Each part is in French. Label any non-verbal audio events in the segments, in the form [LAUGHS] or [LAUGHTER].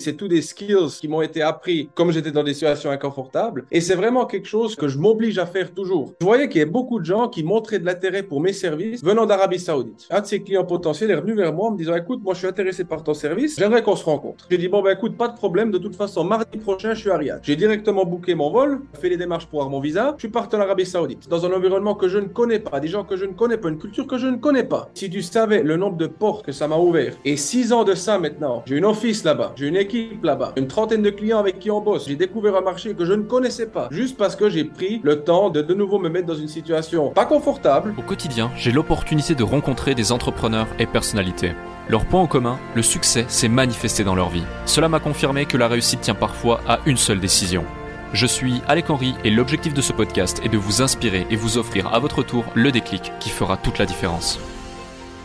C'est tous des skills qui m'ont été appris comme j'étais dans des situations inconfortables. Et c'est vraiment quelque chose que je m'oblige à faire toujours. Je voyais qu'il y avait beaucoup de gens qui montraient de l'intérêt pour mes services venant d'Arabie Saoudite. Un de ses clients potentiels est revenu vers moi en me disant Écoute, moi je suis intéressé par ton service, j'aimerais qu'on se rencontre. J'ai dit Bon, ben écoute, pas de problème. De toute façon, mardi prochain, je suis à Riyad. J'ai directement booké mon vol, fait les démarches pour avoir mon visa. Je suis parti en Arabie Saoudite, dans un environnement que je ne connais pas, des gens que je ne connais pas, une culture que je ne connais pas. Si tu savais le nombre de portes que ça m'a ouvert, et six ans de ça maintenant, j'ai une office là-bas, j'ai une une trentaine de clients avec qui on bosse. J'ai découvert un marché que je ne connaissais pas, juste parce que j'ai pris le temps de de nouveau me mettre dans une situation pas confortable. Au quotidien, j'ai l'opportunité de rencontrer des entrepreneurs et personnalités. Leur point en commun, le succès s'est manifesté dans leur vie. Cela m'a confirmé que la réussite tient parfois à une seule décision. Je suis Alec Henry et l'objectif de ce podcast est de vous inspirer et vous offrir à votre tour le déclic qui fera toute la différence.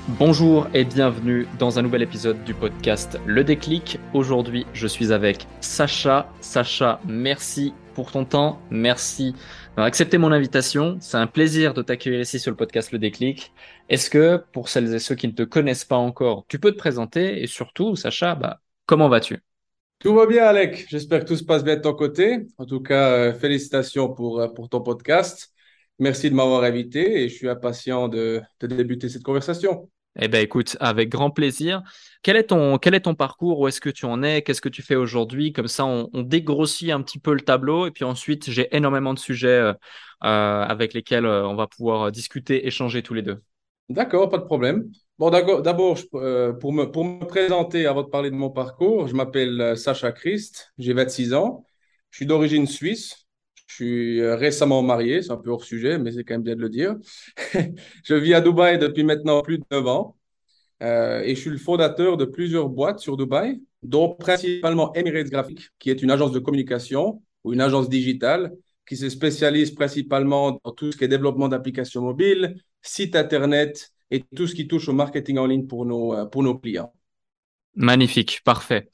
Bonjour et bienvenue dans un nouvel épisode du podcast Le déclic. Aujourd'hui, je suis avec Sacha. Sacha, merci pour ton temps, merci d'avoir accepté mon invitation. C'est un plaisir de t'accueillir ici sur le podcast Le déclic. Est-ce que pour celles et ceux qui ne te connaissent pas encore, tu peux te présenter et surtout, Sacha, bah, comment vas-tu? Tout va bien, Alec. J'espère que tout se passe bien de ton côté. En tout cas, euh, félicitations pour, euh, pour ton podcast. Merci de m'avoir invité et je suis impatient de, de débuter cette conversation. Eh bien, écoute, avec grand plaisir. Quel est ton, quel est ton parcours? Où est-ce que tu en es? Qu'est-ce que tu fais aujourd'hui? Comme ça, on, dégrossit un petit peu le tableau. Et puis ensuite, j'ai énormément de sujets euh, avec lesquels on va pouvoir discuter, échanger tous les deux. D'accord, pas de problème. Bon, d'abord, euh, pour, me, pour me présenter, avant de parler de mon parcours, je m'appelle euh, Sacha Christ, j'ai 26 ans, je suis d'origine suisse, je suis euh, récemment marié, c'est un peu hors sujet, mais c'est quand même bien de le dire. [LAUGHS] je vis à Dubaï depuis maintenant plus de 9 ans et je suis le fondateur de plusieurs boîtes sur Dubaï, dont principalement Emirates Graphic, qui est une agence de communication ou une agence digitale qui se spécialise principalement dans tout ce qui est développement d'applications mobiles, sites Internet, et tout ce qui touche au marketing en ligne pour nos, euh, pour nos clients. Magnifique, parfait.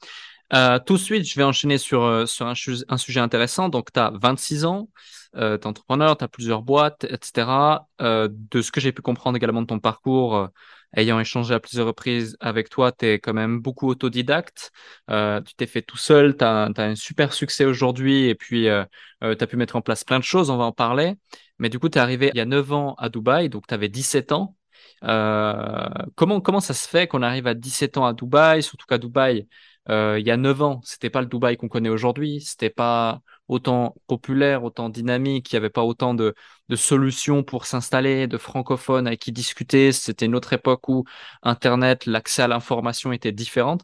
Euh, tout de suite, je vais enchaîner sur, euh, sur un, sujet intéressant. Donc, tu as 26 ans, euh, tu es entrepreneur, tu as plusieurs boîtes, etc. de ce que j'ai pu comprendre également de ton parcours, ayant échangé à plusieurs reprises avec toi, tu es quand même beaucoup autodidacte. tu t'es fait tout seul, tu as, un super succès aujourd'hui et puis tu as pu mettre en place plein de choses, on va en parler. Mais du coup, tu es arrivé il y a 9 ans à Dubaï, donc tu avais 17 ans. Euh, comment, comment ça se fait qu'on arrive à 17 ans à Dubaï, surtout qu'à Dubaï, euh, il y a 9 ans, c'était pas le Dubaï qu'on connaît aujourd'hui, c'était pas autant populaire, autant dynamique, il n'y avait pas autant de, solutions pour s'installer, de francophones avec qui discuter, c'était une autre époque où Internet, l'accès à l'information était différent.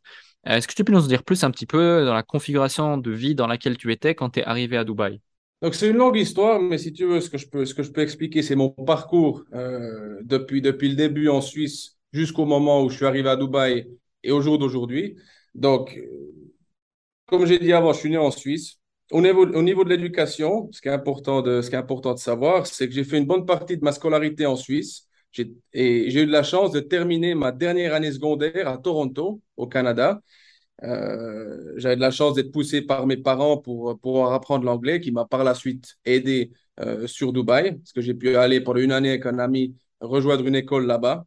Euh, est-ce que tu peux nous en dire plus un petit peu dans la configuration de vie dans laquelle tu étais quand tu es arrivé à Dubaï? Donc c'est une longue histoire, mais si tu veux, ce que je peux, ce que je peux expliquer, c'est mon parcours euh, depuis, depuis le début en Suisse jusqu'au moment où je suis arrivé à Dubaï et au jour d'aujourd'hui. Donc, comme j'ai dit avant, je suis né en Suisse. Au niveau, au niveau de l'éducation, ce qui est important de, savoir, c'est que j'ai fait une bonne partie de ma scolarité en Suisse. Et j'ai eu la chance de terminer ma dernière année secondaire à Toronto, au Canada. Euh, j'avais de la chance d'être poussé par mes parents pour pouvoir apprendre l'anglais, qui m'a par la suite aidé euh, sur Dubaï, parce que j'ai pu aller pendant une année avec un ami rejoindre une école là-bas.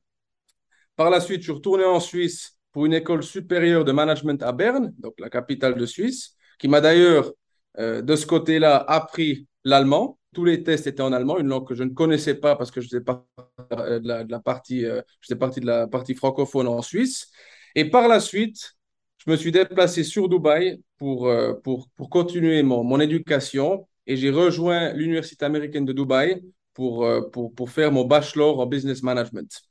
Par la suite, je suis retourné en Suisse pour une école supérieure de management à Berne, donc la capitale de Suisse, qui m'a d'ailleurs, euh, de ce côté-là, appris l'allemand. Tous les tests étaient en allemand, une langue que je ne connaissais pas parce que je faisais partie de la, partie, francophone en Suisse. Et par la suite, je me suis déplacé sur Dubaï pour, euh, continuer mon, éducation et j'ai rejoint l'Université américaine de Dubaï pour, euh, faire mon bachelor en business management.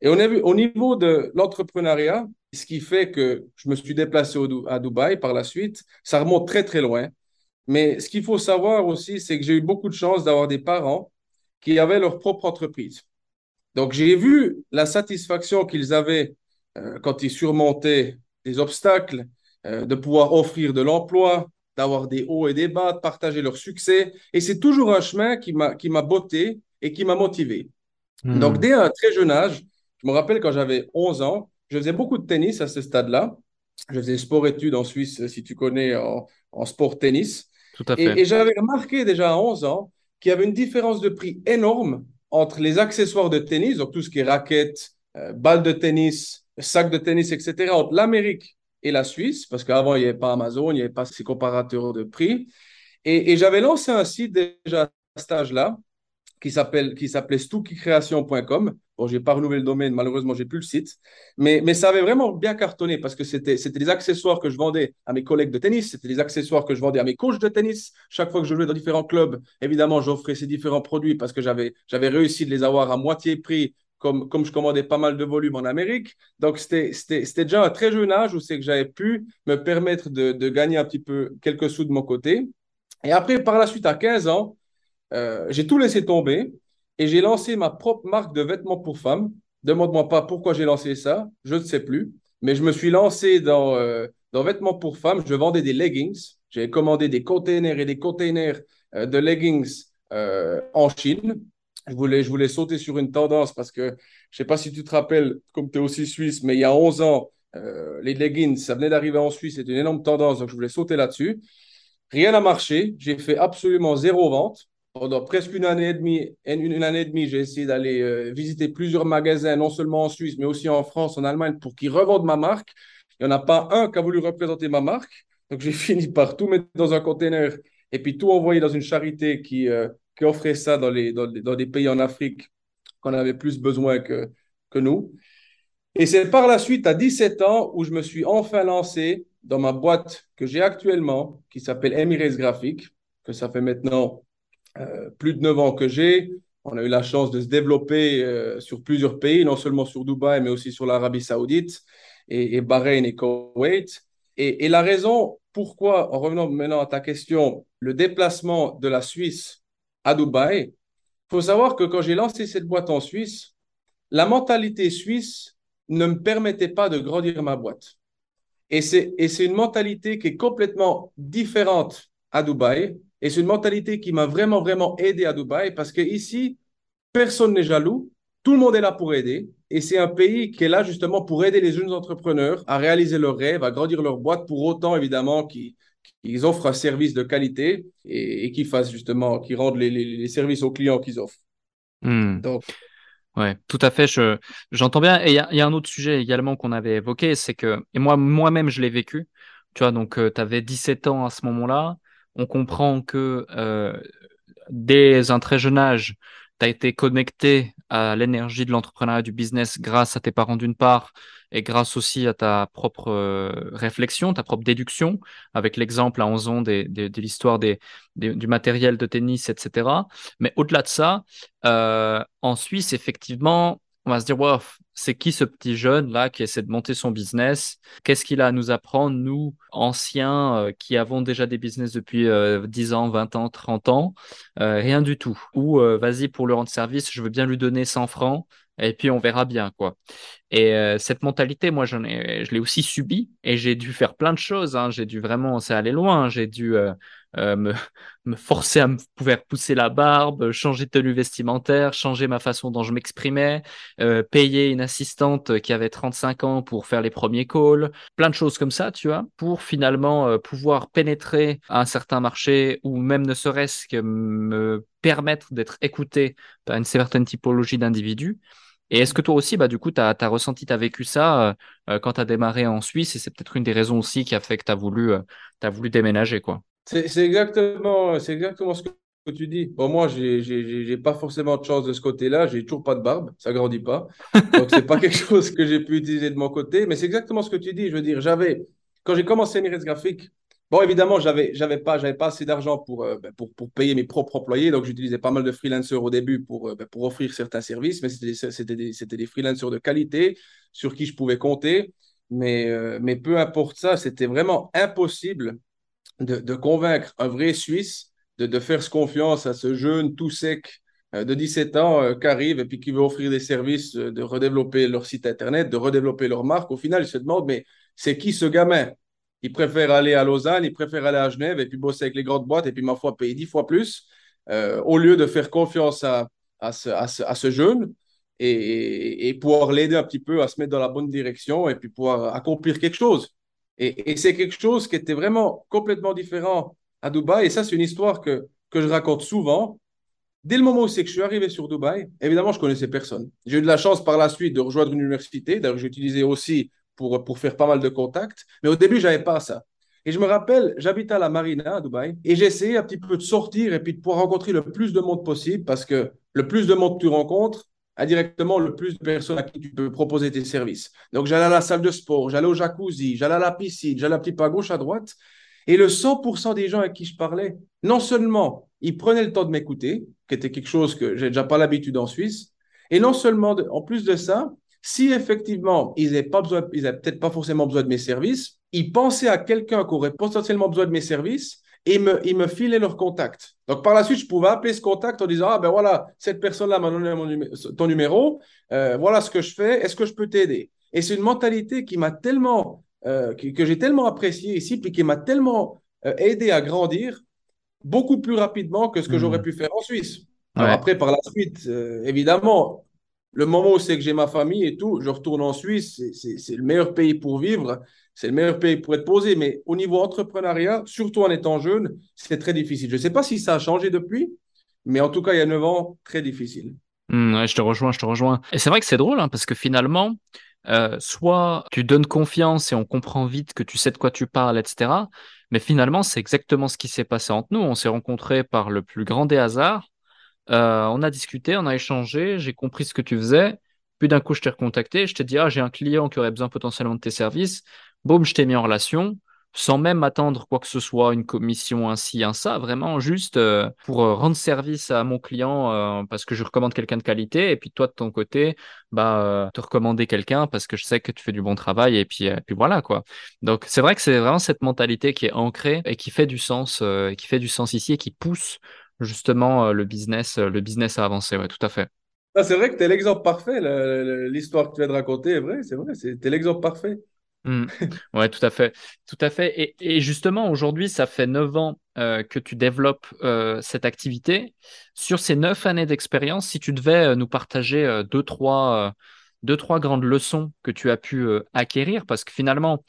Et on a vu, au niveau de l'entrepreneuriat, ce qui fait que je me suis déplacé au, à Dubaï par la suite, ça remonte très très loin. Mais ce qu'il faut savoir aussi, c'est que j'ai eu beaucoup de chance d'avoir des parents qui avaient leur propre entreprise. Donc j'ai vu la satisfaction qu'ils avaient euh, quand ils surmontaient des obstacles, euh, de pouvoir offrir de l'emploi, d'avoir des hauts et des bas, de partager leur succès. Et c'est toujours un chemin qui m'a, qui m'a botté et qui m'a motivé. Hmm. Donc, dès un très jeune âge, je me rappelle quand j'avais 11 ans, je faisais beaucoup de tennis à ce stade-là. Je faisais sport-études en Suisse, si tu connais, en, sport-tennis. Tout à fait. Et, j'avais remarqué déjà à 11 ans qu'il y avait une différence de prix énorme entre les accessoires de tennis, donc tout ce qui est raquettes, euh, balles de tennis, sac de tennis, etc., entre l'Amérique et la Suisse, parce qu'avant, il n'y avait pas Amazon, il n'y avait pas ces comparateurs de prix. Et, j'avais lancé un site déjà à cet âge-là qui s'appelle qui s'appelait stookicreation.com. Bon, j'ai pas renouvelé le domaine, malheureusement, j'ai plus le site. Mais, mais ça avait vraiment bien cartonné parce que c'était c'était des accessoires que je vendais à mes collègues de tennis, c'était des accessoires que je vendais à mes coachs de tennis. Chaque fois que je jouais dans différents clubs, évidemment, j'offrais ces différents produits parce que j'avais j'avais réussi de les avoir à moitié prix comme, comme je commandais pas mal de volume en Amérique. Donc, c'était déjà un très jeune âge où c'est que j'avais pu me permettre de, de, gagner un petit peu quelques sous de mon côté. Et après, par la suite, à 15 ans, euh, j'ai tout laissé tomber et j'ai lancé ma propre marque de vêtements pour femmes. Demande-moi pas pourquoi j'ai lancé ça, je ne sais plus. Mais je me suis lancé dans, euh, dans vêtements pour femmes. Je vendais des leggings. J'ai commandé des containers et des containers euh, de leggings en Chine. Je voulais, je voulais sauter sur une tendance parce que je ne sais pas si tu te rappelles, comme tu es aussi suisse, mais il y a 11 ans, les leggings, ça venait d'arriver en Suisse, c'était une énorme tendance, donc je voulais sauter là-dessus. Rien n'a marché. J'ai fait absolument zéro vente. Pendant presque une année et demie, une, année et demie, j'ai essayé d'aller euh, visiter plusieurs magasins, non seulement en Suisse, mais aussi en France, en Allemagne, pour qu'ils revendent ma marque. Il n'y en a pas un qui a voulu représenter ma marque. Donc, j'ai [LAUGHS] fini par tout mettre dans un container et puis tout envoyer dans une charité qui, euh, qui offrait ça dans, les, dans, des pays en Afrique qu'on avait plus besoin que, que nous. Et c'est par la suite, à 17 ans, où je me suis enfin lancé dans ma boîte que j'ai actuellement, qui s'appelle Emirates Graphic, que ça fait maintenant plus de 9 ans que j'ai. On a eu la chance de se développer euh, sur plusieurs pays, non seulement sur Dubaï, mais aussi sur l'Arabie Saoudite et, et, Bahreïn et Koweït. Et, et, la raison pourquoi, en revenant maintenant à ta question, le déplacement de la Suisse à Dubaï, il faut savoir que quand j'ai lancé cette boîte en Suisse, la mentalité suisse ne me permettait pas de grandir ma boîte. Et c'est une mentalité qui est complètement différente à Dubaï. Et c'est une mentalité qui m'a vraiment, vraiment aidé à Dubaï parce qu'ici, personne n'est jaloux. Tout le monde est là pour aider. Et c'est un pays qui est là justement pour aider les jeunes entrepreneurs à réaliser leurs rêves, à grandir leur boîte, pour autant, évidemment, qu'ils offrent un service de qualité et, qu'ils fassent justement, qu'ils rendent les, services aux clients qu'ils offrent. Hmm. Donc, Ouais, tout à fait. Je, j'entends bien. Et il y a, y a, un autre sujet également qu'on avait évoqué, c'est que, et moi, moi-même, je l'ai vécu. Tu vois, donc, euh, tu avais 17 ans à ce moment-là. On comprend que euh, dès un très jeune âge, tu as été connecté à l'énergie de l'entrepreneuriat, du business grâce à tes parents d'une part, et grâce aussi à ta propre euh, réflexion, ta propre déduction, avec l'exemple à 11 ans de l'histoire du matériel de tennis, etc. Mais au-delà de ça, euh, en Suisse, effectivement, on va se dire, wow, c'est qui ce petit jeune là qui essaie de monter son business? Qu'est-ce qu'il a à nous apprendre, nous, anciens, euh, qui avons déjà des business depuis 10 ans, 20 ans, 30 ans? Rien du tout. Ou vas-y, pour le rendre service, je veux bien lui donner 100 francs et puis on verra bien quoi. Et euh, cette mentalité, moi, j'en ai, je l'ai aussi subi et j'ai dû faire plein de choses. Hein. J'ai dû vraiment, c'est aller loin. J'ai dû euh, euh, me, forcer à me pouvoir pousser la barbe, changer de tenue vestimentaire, changer ma façon dont je m'exprimais, payer une assistante qui avait 35 ans pour faire les premiers calls, plein de choses comme ça, tu vois, pour finalement pouvoir pénétrer un certain marché ou même ne serait-ce que me permettre d'être écouté par une certaine typologie d'individus. Et est-ce que toi aussi, bah, du coup, tu as, ressenti, tu as vécu ça euh, euh, quand tu as démarré en Suisse et c'est peut-être une des raisons aussi qui a fait que tu euh, as voulu déménager quoi? C'est exactement, exactement ce que tu dis. Bon, moi, j'ai pas forcément de chance de ce côté-là. J'ai toujours pas de barbe, ça grandit pas. Donc, c'est pas [LAUGHS] quelque chose que j'ai pu utiliser de mon côté. Mais c'est exactement ce que tu dis. Je veux dire, j'avais, quand j'ai commencé Emirates Graphique, Bon, évidemment, j'avais, j'avais pas, j'avais pas assez d'argent pour, euh, ben, pour, pour, payer mes propres employés, donc j'utilisais pas mal de freelancers au début pour, euh, ben, pour offrir certains services, mais c'était des, des freelancers de qualité sur qui je pouvais compter. Mais, euh, mais peu importe ça, c'était vraiment impossible de, convaincre un vrai Suisse de, faire confiance à ce jeune tout sec de 17 ans qui arrive et puis qui veut offrir des services, de redévelopper leur site internet, de redévelopper leur marque. Au final, il se demande, mais c'est qui ce gamin? Il préfère aller à Lausanne, il préfère aller à Genève et puis bosser avec les grandes boîtes et puis, ma foi, payer dix fois plus euh, au lieu de faire confiance à, ce, jeune et, pouvoir l'aider un petit peu à se mettre dans la bonne direction et puis pouvoir accomplir quelque chose. Et, c'est quelque chose qui était vraiment complètement différent à Dubaï. Et ça, c'est une histoire que, que je raconte souvent. Dès le moment où c'est que je suis arrivé sur Dubaï, évidemment, je connaissais personne. J'ai eu de la chance par la suite de rejoindre une université. D'ailleurs, j'ai utilisé aussi pour, pour faire pas mal de contacts. Mais au début, j'avais pas ça. Et je me rappelle, j'habitais à la Marina à Dubaï et j'essayais un petit peu de sortir et puis de pouvoir rencontrer le plus de monde possible parce que le plus de monde que tu rencontres, indirectement le plus de personnes à qui tu peux proposer tes services. Donc j'allais à la salle de sport, j'allais au jacuzzi, j'allais à la piscine, j'allais un petit peu à gauche, à droite. Et le 100% des gens avec qui je parlais, non seulement ils prenaient le temps de m'écouter, qui était quelque chose que j'ai déjà pas l'habitude en Suisse, et non seulement, en plus de ça, si effectivement ils n'avaient pas besoin, ils peut-être pas forcément besoin de mes services, ils pensaient à quelqu'un qui aurait potentiellement besoin de mes services et me, ils me filaient leur contact. Donc par la suite, je pouvais appeler ce contact en disant ah ben voilà cette personne-là m'a donné ton numéro, euh, voilà ce que je fais, est-ce que je peux t'aider? Et c'est une mentalité qui m'a tellement euh, que, j'ai tellement apprécié ici puis qui m'a tellement euh, aidé à grandir beaucoup plus rapidement que ce que j'aurais mmh. pu faire en Suisse. après, par la suite, évidemment, le moment où c'est que j'ai ma famille et tout, je retourne en Suisse, c'est le meilleur pays pour vivre, c'est le meilleur pays pour être posé, mais au niveau entrepreneuriat, surtout en étant jeune, c'est très difficile. Je ne sais pas si ça a changé depuis, mais en tout cas, il y a 9 ans, très difficile. Mmh, je te rejoins, je te rejoins. Et c'est vrai que c'est drôle, hein, parce que finalement, euh, soit tu donnes confiance et on comprend vite que tu sais de quoi tu parles, etc. Mais finalement, c'est exactement ce qui s'est passé entre nous. On s'est rencontrés par le plus grand des hasards. Euh, on a discuté, on a échangé, j'ai compris ce que tu faisais. Puis d'un coup, je t'ai recontacté, je t'ai dit, ah, j'ai un client qui aurait besoin potentiellement de tes services. Boum, je t'ai mis en relation, sans même attendre quoi que ce soit, une commission ainsi, un ça, vraiment juste euh, pour euh, rendre service à mon client parce que je recommande quelqu'un de qualité. Et puis toi, de ton côté, bah, te recommander quelqu'un parce que je sais que tu fais du bon travail. Et puis, puis voilà, quoi. Donc, c'est vrai que c'est vraiment cette mentalité qui est ancrée et qui fait du sens, qui fait du sens ici et qui pousse justement euh, le business, euh, le business a avancé. Ouais, tout à fait. Ah, c'est vrai que tu es l'exemple parfait. L'histoire que tu viens de raconter est vrai, c'est vrai, tu es l'exemple parfait. Mmh. [LAUGHS] Ouais, tout à fait. Tout à fait. Et, justement, aujourd'hui, ça fait neuf ans euh, que tu développes cette activité. Sur ces neuf années d'expérience, si tu devais nous partager deux, trois, deux, trois grandes leçons que tu as pu acquérir, parce que finalement,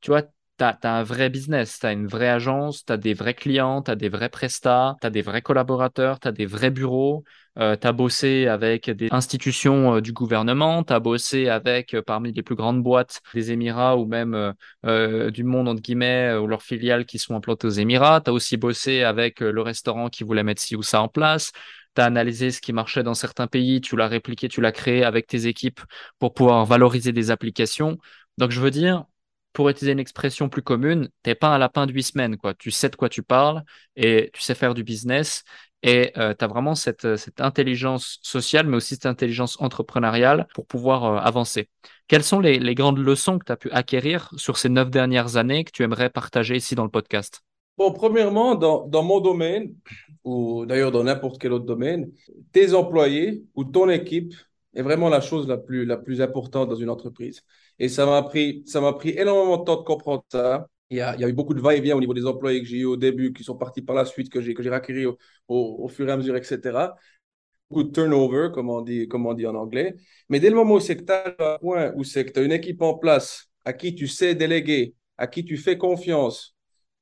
tu vois, tu as, un vrai business, tu as une vraie agence, tu as des vrais clients, tu as des vrais prestats, tu as des vrais collaborateurs, tu as des vrais bureaux, euh, tu as bossé avec des institutions euh, du gouvernement, tu as bossé avec euh, parmi les plus grandes boîtes des Émirats ou même du monde, entre guillemets, ou leurs filiales qui sont implantées aux Émirats. Tu as aussi bossé avec le restaurant qui voulait mettre ci ou ça en place. Tu as analysé ce qui marchait dans certains pays, tu l'as répliqué, tu l'as créé avec tes équipes pour pouvoir valoriser des applications. Donc, je veux dire, pour utiliser une expression plus commune, t'es pas un lapin de huit semaines, quoi. Tu sais de quoi tu parles et tu sais faire du business et euh, tu as vraiment cette, cette, intelligence sociale, mais aussi cette intelligence entrepreneuriale pour pouvoir euh, avancer. Quelles sont les, les grandes leçons que tu as pu acquérir sur ces neuf dernières années que tu aimerais partager ici dans le podcast? Bon, premièrement, dans, dans mon domaine, ou d'ailleurs dans n'importe quel autre domaine, tes employés ou ton équipe est vraiment la chose la plus, la plus importante dans une entreprise. Et ça m'a pris, ça m'a pris énormément de temps de comprendre ça. Il y a, eu beaucoup de va-et-vient au niveau des employés que j'ai eu au début, qui sont partis par la suite, que j'ai, que au, fur et à mesure, etc. Beaucoup de turnover, comme on dit, comme on dit en anglais. Mais dès le moment où c'est que tu as un point où c'est que tu as une équipe en place à qui tu sais déléguer, à qui tu fais confiance,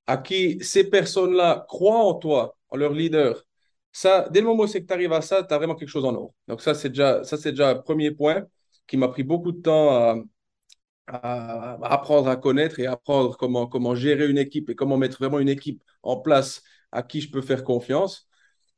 à qui ces personnes-là croient en toi, en leur leader, ça, dès le moment où c'est que tu arrives à ça, tu as vraiment quelque chose en or. Donc ça, c'est déjà, ça, c'est déjà un premier point qui m'a pris beaucoup de temps à, à, apprendre à connaître et apprendre comment, comment gérer une équipe et comment mettre vraiment une équipe en place à qui je peux faire confiance.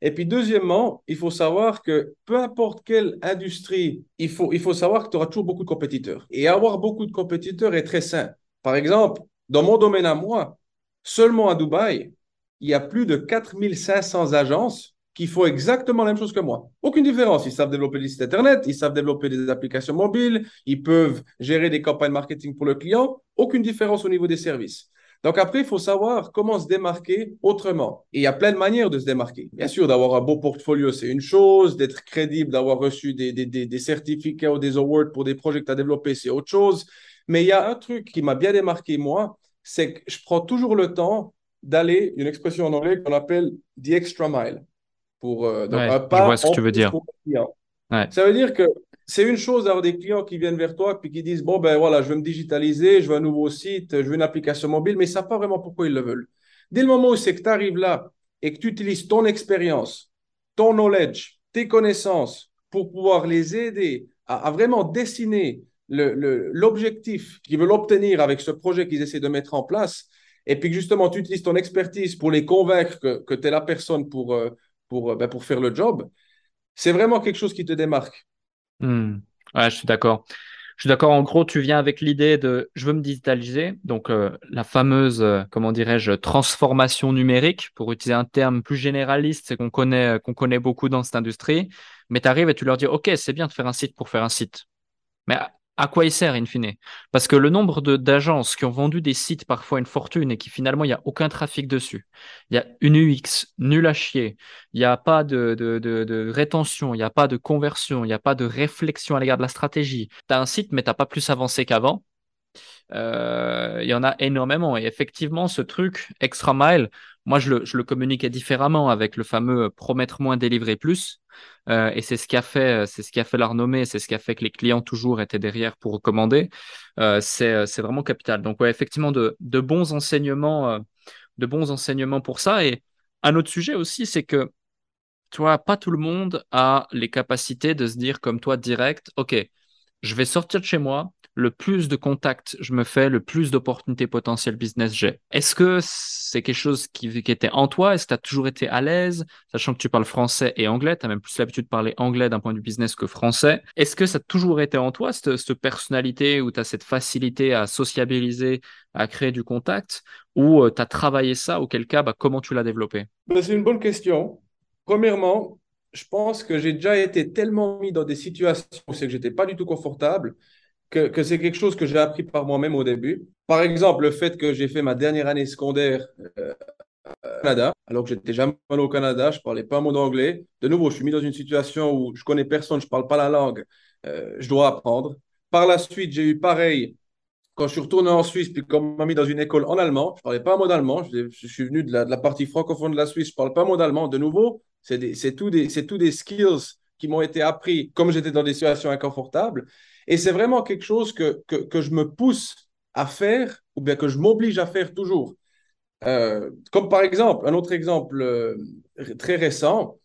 Et puis, deuxièmement, il faut savoir que peu importe quelle industrie, il faut, il faut savoir que tu auras toujours beaucoup de compétiteurs. Et avoir beaucoup de compétiteurs est très sain. Par exemple, dans mon domaine à moi, seulement à Dubaï, il y a plus de 4500 agences qui font exactement la même chose que moi. Aucune différence. Ils savent développer des sites Internet, ils savent développer des applications mobiles, ils peuvent gérer des campagnes marketing pour le client. Aucune différence au niveau des services. Donc après, il faut savoir comment se démarquer autrement. Et il y a plein de manières de se démarquer. Bien sûr, d'avoir un beau portfolio, c'est une chose. D'être crédible, d'avoir reçu des, des, des, certificats ou des awards pour des projets que tu as développés, c'est autre chose. Mais il y a un truc qui m'a bien démarqué, moi, c'est que je prends toujours le temps d'aller, une expression en anglais qu'on appelle the extra mile pour euh, je vois ce que tu veux dire. Ça veut dire que c'est une chose d'avoir des clients qui viennent vers toi et qui disent bon ben voilà je veux me digitaliser, je veux un nouveau site, je veux une application mobile, mais ils savent pas vraiment pourquoi ils le veulent. Dès le moment où c'est que tu arrives là et que tu utilises ton expérience, ton knowledge, tes connaissances pour pouvoir les aider à, vraiment dessiner l'objectif qu'ils veulent obtenir avec ce projet qu'ils essaient de mettre en place, et puis que justement tu utilises ton expertise pour les convaincre que, tu es la personne pour, euh, pour, euh, ben, pour faire le job, c'est vraiment quelque chose qui te démarque. Ouais, je suis d'accord. Je suis d'accord. En gros, tu viens avec l'idée de je veux me digitaliser. Donc, euh, la fameuse, comment dirais-je, transformation numérique, pour utiliser un terme plus généraliste, qu'on connaît, qu'on connaît beaucoup dans cette industrie. Mais tu arrives et tu leur dis OK, c'est bien de faire un site pour faire un site. Mais à quoi il sert in fine? Parce que le nombre d'agences qui ont vendu des sites parfois une fortune et qui finalement il n'y a aucun trafic dessus, il y a une UX nulle à chier, il n'y a pas de, rétention, il n'y a pas de conversion, il n'y a pas de réflexion à l'égard de la stratégie. Tu as un site mais tu n'as pas plus avancé qu'avant. Euh, il y en a énormément. Et effectivement, ce truc, Extra Mile, moi, je le, je le communiquais différemment avec le fameux promettre moins, délivrer plus. Euh, et c'est ce qui a fait, c'est ce qui a fait la renommée, c'est ce qui a fait que les clients toujours étaient derrière pour recommander. Euh, c'est, vraiment capital. Donc, effectivement, de, de bons enseignements, de bons enseignements pour ça. Et un autre sujet aussi, c'est que, tu vois, pas tout le monde a les capacités de se dire comme toi direct, OK, je vais sortir de chez moi, le plus de contacts je me fais, le plus d'opportunités potentielles business j'ai. Est-ce que c'est quelque chose qui, était en toi? Est-ce que tu as toujours été à l'aise, sachant que tu parles français et anglais Tu as même plus l'habitude de parler anglais d'un point de vue business que français. Est-ce que ça a toujours été en toi, cette, cette personnalité où tu as cette facilité à sociabiliser, à créer du contact? Ou euh, tu as travaillé ça? Auquel cas, bah, comment tu l'as développé? Ben, C'est une bonne question. Premièrement, je pense que j'ai déjà été tellement mis dans des situations où c'est que j'étais pas du tout confortable que, c'est quelque chose que j'ai appris par moi-même au début. Par exemple, le fait que j'ai fait ma dernière année secondaire euh, au Canada, alors que j'étais jamais allé au Canada, je parlais pas un mot d'anglais. De nouveau, je suis mis dans une situation où je connais personne, je parle pas la langue, euh, je dois apprendre. Par la suite, j'ai eu pareil quand je suis retourné en Suisse, puis qu'on m'a mis dans une école en allemand, je parlais pas un mot d'allemand. Je, suis venu de la, partie francophone de la Suisse, je parle pas un mot d'allemand. De nouveau, c'est tout des skills qui m'ont été appris comme j'étais dans des situations inconfortables. Et c'est vraiment quelque chose que, que, je me pousse à faire ou bien que je m'oblige à faire toujours. Euh, comme par exemple, un autre exemple euh, très récent,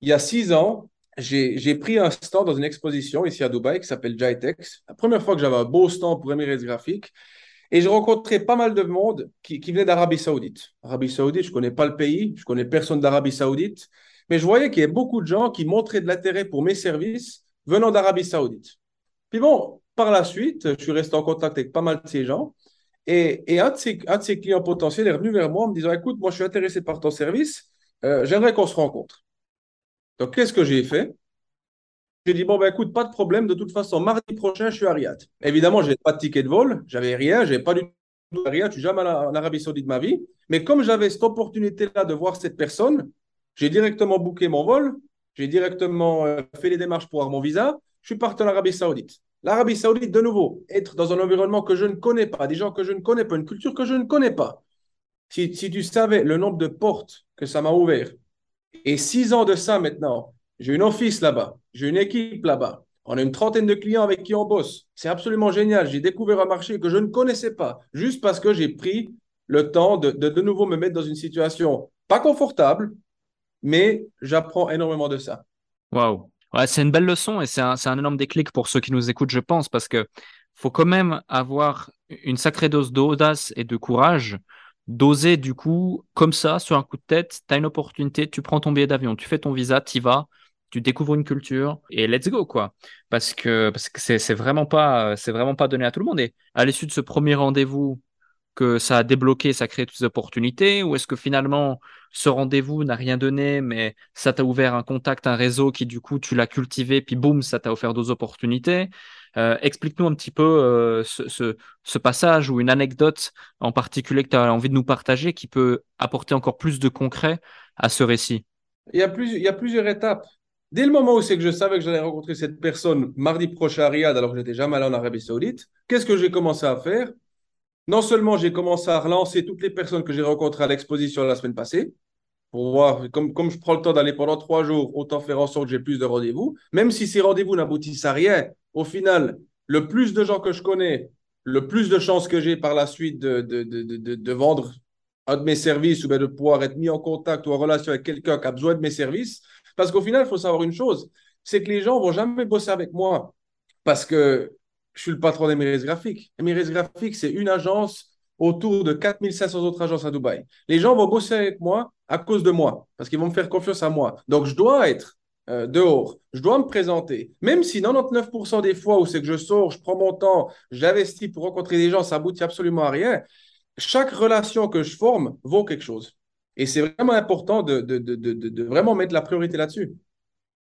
il y a six ans, j'ai pris un stand dans une exposition ici à Dubaï qui s'appelle Jitex. La première fois que j'avais un beau stand pour Emirates Graphique. Et je rencontrais pas mal de monde qui, qui venait d'Arabie Saoudite. Arabie Saoudite, je ne connais pas le pays, je ne connais personne d'Arabie Saoudite, mais je voyais qu'il y avait beaucoup de gens qui montraient de l'intérêt pour mes services venant d'Arabie Saoudite. Puis bon, par la suite, je suis resté en contact avec pas mal de ces gens. Et, un, de ces, un, de ces, clients potentiels est revenu vers moi en me disant Écoute, moi, je suis intéressé par ton service, euh, j'aimerais qu'on se rencontre. Donc, qu'est-ce que j'ai fait? J'ai dit Bon, ben écoute, pas de problème, de toute façon, mardi prochain, je suis à Riyad. Évidemment, je n'avais pas de ticket de vol, j'avais rien, je n'avais pas du tout à Riyad, je suis jamais en Arabie Saoudite de ma vie. Mais comme j'avais cette opportunité-là de voir cette personne, j'ai directement booké mon vol, j'ai directement euh, fait les démarches pour avoir mon visa, je suis parti en Arabie Saoudite. L'Arabie Saoudite, de nouveau, être dans un environnement que je ne connais pas, des gens que je ne connais pas, une culture que je ne connais pas. Si, tu savais le nombre de portes que ça m'a ouvert, et six ans de ça maintenant, j'ai une office là-bas, j'ai une équipe là-bas, on a une trentaine de clients avec qui on bosse. C'est absolument génial. J'ai découvert un marché que je ne connaissais pas, juste parce que j'ai pris le temps de, de, nouveau me mettre dans une situation pas confortable, mais j'apprends énormément de ça. Waouh c'est une belle leçon et c'est un, un, énorme déclic pour ceux qui nous écoutent, je pense, parce que faut quand même avoir une sacrée dose d'audace et de courage, d'oser du coup, comme ça, sur un coup de tête, tu as une opportunité, tu prends ton billet d'avion, tu fais ton visa, tu vas, tu découvres une culture et let's go quoi. Parce que parce que c'est vraiment pas c'est vraiment pas donné à tout le monde. Et à l'issue de ce premier rendez-vous que ça a débloqué, ça a créé toutes ces opportunités Ou est-ce que finalement, ce rendez-vous n'a rien donné, mais ça t'a ouvert un contact, un réseau qui, du coup, tu l'as cultivé, puis boum, ça t'a offert d'autres opportunités euh, Explique-nous un petit peu euh, ce, passage ou une anecdote en particulier que tu as envie de nous partager qui peut apporter encore plus de concret à ce récit. Il y a, il y a plusieurs étapes. Dès le moment où c'est que je savais que j'allais rencontrer cette personne mardi prochain à Riyad, alors que j'étais jamais allé en Arabie Saoudite, qu'est-ce que j'ai commencé à faire? Non seulement j'ai commencé à relancer toutes les personnes que j'ai rencontrées à l'exposition la semaine passée, pour comme, comme je prends le temps d'aller pendant trois jours, autant faire en sorte que j'ai plus de rendez-vous, même si ces rendez-vous n'aboutissent à rien, au final, le plus de gens que je connais, le plus de chances que j'ai par la suite de, de, de, de, vendre un de mes services ou bien de pouvoir être mis en contact ou en relation avec quelqu'un qui a besoin de mes services. Parce qu'au final, il faut savoir une chose, c'est que les gens ne vont jamais bosser avec moi parce que je suis le patron d'Emirates Graphics. Emirates Graphics, c'est une agence autour de 4500 autres agences à Dubaï. Les gens vont bosser avec moi à cause de moi, parce qu'ils vont me faire confiance à moi. Donc, je dois être euh, dehors, je dois me présenter. Même si 99% des fois où c'est que je sors, je prends mon temps, j'investis pour rencontrer des gens, ça aboutit absolument à rien, chaque relation que je forme vaut quelque chose. Et c'est vraiment important de, vraiment mettre la priorité là-dessus.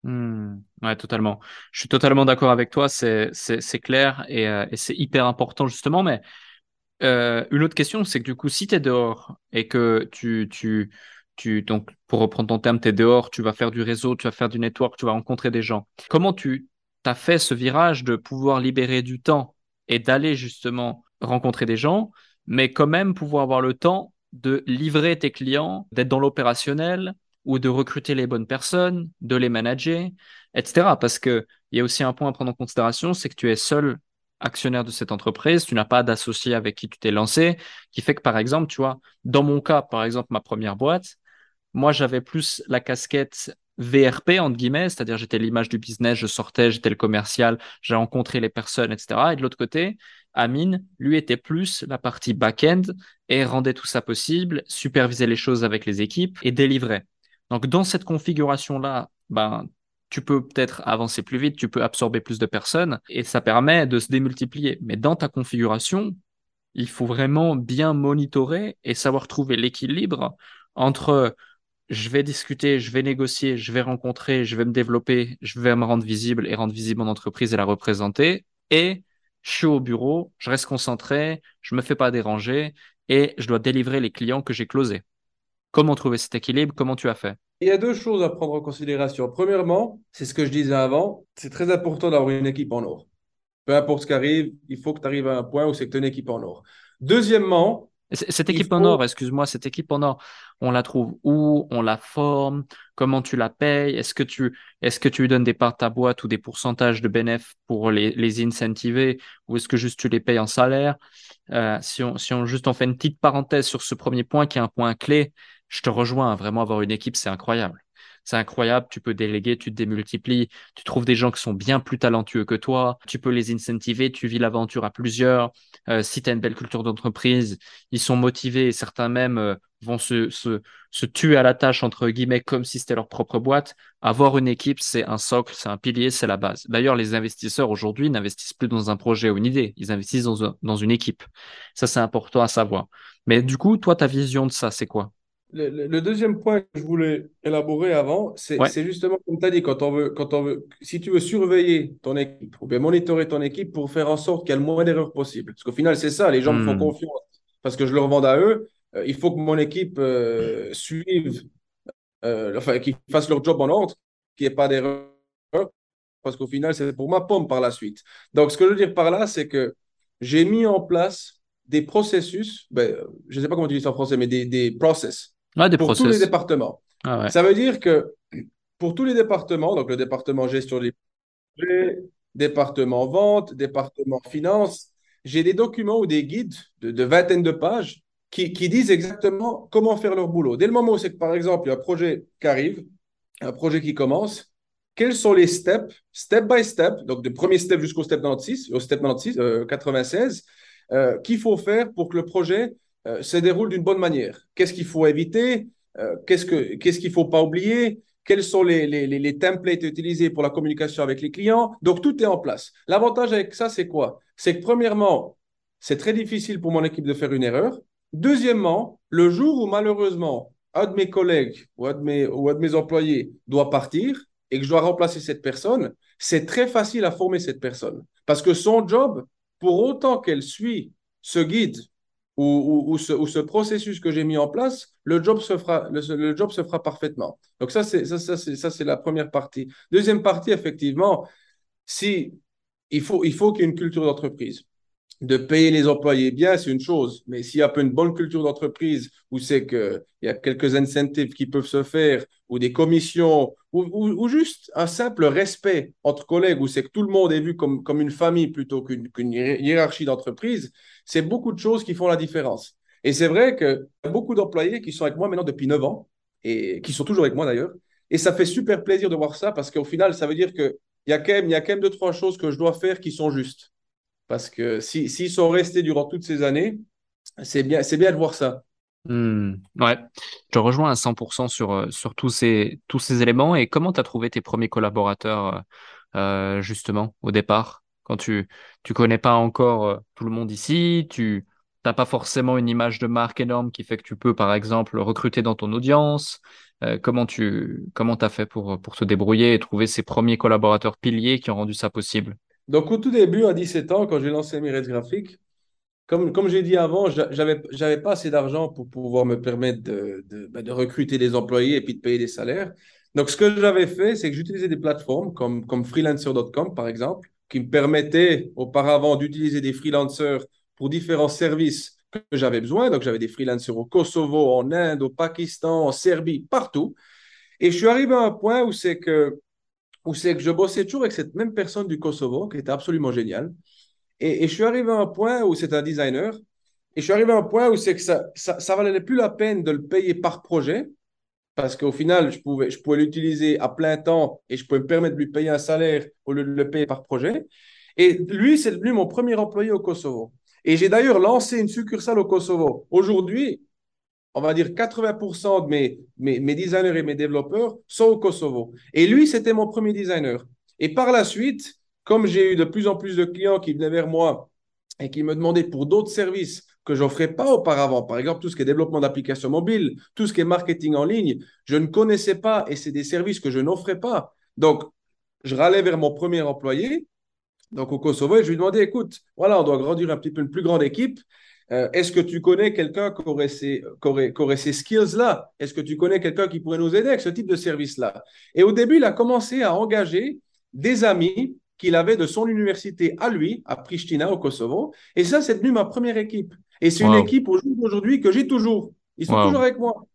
Hmm. ouais, totalement. Je suis totalement d'accord avec toi, c'est clair et, euh, et c'est hyper important justement. Mais euh, une autre question, c'est que du coup, si tu es dehors et que tu, tu, tu, donc, pour reprendre ton terme, tu es dehors, tu vas faire du réseau, tu vas faire du network, tu vas rencontrer des gens. Comment tu as fait ce virage de pouvoir libérer du temps et d'aller justement rencontrer des gens, mais quand même pouvoir avoir le temps de livrer tes clients, d'être dans l'opérationnel ou de recruter les bonnes personnes, de les manager, etc. Parce qu'il y a aussi un point à prendre en considération, c'est que tu es seul actionnaire de cette entreprise, tu n'as pas d'associé avec qui tu t'es lancé, qui fait que par exemple, tu vois, dans mon cas, par exemple, ma première boîte, moi j'avais plus la casquette VRP, entre guillemets, c'est-à-dire j'étais l'image du business, je sortais, j'étais le commercial, j'ai rencontré les personnes, etc. Et de l'autre côté, Amine, lui, était plus la partie back-end et rendait tout ça possible, supervisait les choses avec les équipes et délivrait. Donc, dans cette configuration-là, ben, tu peux peut-être avancer plus vite, tu peux absorber plus de personnes et ça permet de se démultiplier. Mais dans ta configuration, il faut vraiment bien monitorer et savoir trouver l'équilibre entre je vais discuter, je vais négocier, je vais rencontrer, je vais me développer, je vais me rendre visible et rendre visible mon entreprise et la représenter. Et je suis au bureau, je reste concentré, je me fais pas déranger et je dois délivrer les clients que j'ai closés. Comment trouver cet équilibre? Comment tu as fait? Il y a deux choses à prendre en considération. Premièrement, c'est ce que je disais avant, c'est très important d'avoir une équipe en or. Peu importe ce qui arrive, il faut que tu arrives à un point où c'est que tu as une équipe en or. Deuxièmement, cette équipe en or, excuse-moi, cette équipe en or, on la trouve où? On la forme? Comment tu la payes? Est-ce que tu est-ce que tu lui donnes des parts de ta boîte ou des pourcentages de bénéfices pour les, les incentiver? Ou est-ce que juste tu les payes en salaire? Euh, si, on, si on juste on fait une petite parenthèse sur ce premier point qui est un point clé, je te rejoins. Vraiment avoir une équipe, c'est incroyable c'est incroyable, tu peux déléguer, tu te démultiplies, tu trouves des gens qui sont bien plus talentueux que toi, tu peux les incentiver, tu vis l'aventure à plusieurs. Euh, si tu as une belle culture d'entreprise, ils sont motivés et certains même euh, vont se, tuer à la tâche, entre guillemets, comme si c'était leur propre boîte. Avoir une équipe, c'est un socle, c'est un pilier, c'est la base. D'ailleurs, les investisseurs aujourd'hui n'investissent plus dans un projet ou une idée, ils investissent dans, dans une équipe. Ça, c'est important à savoir. Mais du coup, toi, ta vision de ça, c'est quoi? Le, deuxième point que je voulais élaborer avant, c'est justement comme tu as dit, quand on, veut, quand on veut, si tu veux surveiller ton équipe ou bien monitorer ton équipe pour faire en sorte qu'il y ait le moins d'erreurs possible. Parce qu'au final, c'est ça, les gens me font hmm. confiance parce que je leur vends à eux. Euh, il faut que mon équipe euh, suive, euh, enfin, qu'ils fassent leur job en ordre, qu'il n'y ait pas d'erreurs parce qu'au final, c'est pour ma pomme par la suite. Donc, ce que je veux dire par là, c'est que j'ai mis en place des processus, ben, je ne sais pas comment tu dis ça en français, mais des, des process pour tous les départements. Ah ça veut dire que pour tous les départements, donc le département gestion des projets, département vente, département finance, j'ai des documents ou des guides de, de vingtaine de pages qui, qui, disent exactement comment faire leur boulot. Dès le moment où c'est que, par exemple, il y a un projet qui arrive, un projet qui commence, quels sont les steps, step by step, donc du premier step jusqu'au step 96, au step 96, 96, euh, euh, qu'il faut faire pour que le projet euh, se déroule d'une bonne manière. Qu'est-ce qu'il faut éviter? Euh, Qu'est-ce qu'il ne faut pas oublier? Quels sont les, les, les, templates utilisés pour la communication avec les clients? Donc, tout est en place. L'avantage avec ça, c'est quoi? C'est que premièrement, c'est très difficile pour mon équipe de faire une erreur. Deuxièmement, le jour où malheureusement, un de mes collègues ou un de mes, ou un de mes employés doit partir et que je dois remplacer cette personne, c'est très facile à former cette personne. Parce que son job, pour autant qu'elle suit ce guide ou, ce, processus que j'ai mis en place, le job se fera, le, job se fera parfaitement. Donc ça, c'est ça, ça, c'est la première partie. Deuxième partie, effectivement, si il faut, il faut qu'il y ait une culture d'entreprise de payer les employés bien, c'est une chose. Mais s'il y a une bonne culture d'entreprise où c'est qu'il y a quelques incentives qui peuvent se faire, ou des commissions, ou, juste un simple respect entre collègues où c'est que tout le monde est vu comme, comme une famille plutôt qu'une hiérarchie d'entreprise, c'est beaucoup de choses qui font la différence. Et c'est vrai a beaucoup d'employés qui sont avec moi maintenant depuis 9 ans, et qui sont toujours avec moi d'ailleurs. Et ça fait super plaisir de voir ça parce qu'au final, ça veut dire qu'il y a quand même, il y a quand même deux, trois choses que je dois faire qui sont justes. Parce que s'ils si, sont restés durant toutes ces années, c'est bien, bien de voir ça. Hmm, ouais, je rejoins à 100% sur, euh, sur tous, ces, tous ces éléments. Et comment tu as trouvé tes premiers collaborateurs, euh, euh, justement, au départ, quand tu ne connais pas encore tout le monde ici, tu n'as pas forcément une image de marque énorme qui fait que tu peux, par exemple, recruter dans ton audience. comment tu comment as fait pour, pour te débrouiller et trouver ces premiers collaborateurs piliers qui ont rendu ça possible? Donc, au tout début, à 17 ans, quand j'ai lancé Mirette Graphique, comme, comme j'ai dit avant, j'avais n'avais pas assez d'argent pour pouvoir me permettre de, de, ben, de, recruter des employés et puis de payer des salaires. Donc, ce que j'avais fait, c'est que j'utilisais des plateformes comme, comme freelancer.com, par exemple, qui me permettaient auparavant d'utiliser des freelancers pour différents services que j'avais besoin. Donc, j'avais des freelancers au Kosovo, en Inde, au Pakistan, en Serbie, partout. Et je suis arrivé à un point où c'est que, où c'est que je bossais toujours avec cette même personne du Kosovo, qui était absolument géniale. Et, je suis arrivé à un point où c'est un designer. Et je suis arrivé à un point où c'est que ça, ça, valait plus la peine de le payer par projet. Parce qu'au final, je pouvais, je pouvais l'utiliser à plein temps et je pouvais me permettre de lui payer un salaire au lieu de le payer par projet. Et lui, c'est devenu mon premier employé au Kosovo. Et j'ai d'ailleurs lancé une succursale au Kosovo. Aujourd'hui, on va dire 80% de mes, designers et mes développeurs sont au Kosovo. Et lui, c'était mon premier designer. Et par la suite, comme j'ai eu de plus en plus de clients qui venaient vers moi et qui me demandaient pour d'autres services que je n'offrais pas auparavant, par exemple tout ce qui est développement d'applications mobiles, tout ce qui est marketing en ligne, je ne connaissais pas et c'est des services que je n'offrais pas. Donc, je râlais vers mon premier employé, donc au Kosovo, et je lui demandais, écoute, voilà, on doit grandir un petit peu une plus grande équipe. Euh, est-ce que tu connais quelqu'un qui aurait ces, ces skills-là? Est-ce que tu connais quelqu'un qui pourrait nous aider avec ce type de service-là? Et au début, il a commencé à engager des amis qu'il avait de son université à lui, à Pristina, au Kosovo. Et ça, c'est devenu ma première équipe. Et c'est une équipe aujourd'hui que j'ai toujours. Ils sont toujours avec moi.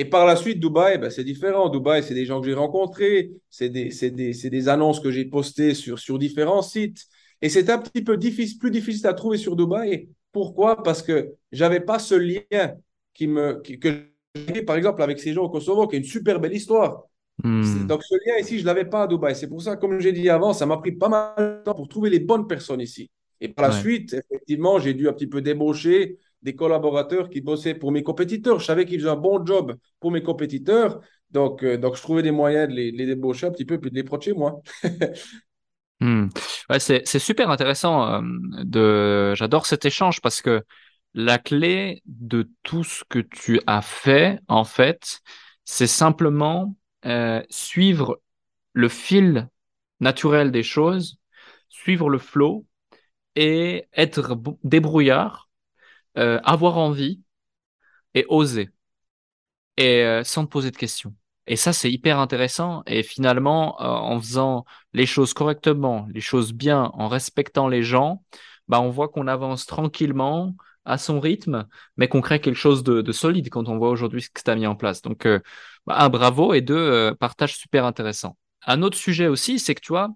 Et par la suite, Dubaï, ben, c'est différent. Dubaï, c'est des gens que j'ai rencontrés, c'est des, des, des, annonces que j'ai postées sur, sur différents sites. Et c'est un petit peu difficile, plus difficile à trouver sur Dubaï. Pourquoi? Parce que je n'avais pas ce lien qui me, que j'ai, par exemple, avec ces gens au Kosovo, qui est une super belle histoire. Hmm. Donc, ce lien ici, je ne l'avais pas à Dubaï. C'est pour ça, comme j'ai dit avant, ça m'a pris pas mal de temps pour trouver les bonnes personnes ici. Et par la suite, effectivement, j'ai dû un petit peu débaucher des collaborateurs qui bossaient pour mes compétiteurs. Je savais qu'ils faisaient un bon job pour mes compétiteurs. Donc, euh, donc je trouvais des moyens de les, débaucher un petit peu puis de les procher moi. [LAUGHS] Hmm. c'est, super intéressant. Euh, de... J'adore cet échange parce que la clé de tout ce que tu as fait, en fait, c'est simplement euh, suivre le fil naturel des choses, suivre le flow et être débrouillard, euh, avoir envie et oser, et sans te poser de questions. Et ça, c'est hyper intéressant. Et finalement, en faisant les choses correctement, les choses bien, en respectant les gens, bah, on voit qu'on avance tranquillement à son rythme, mais qu'on crée quelque chose de, solide quand on voit aujourd'hui ce que tu as mis en place. Donc, bah, un, bravo et deux, euh, partage super intéressant. Un autre sujet aussi, c'est que tu vois,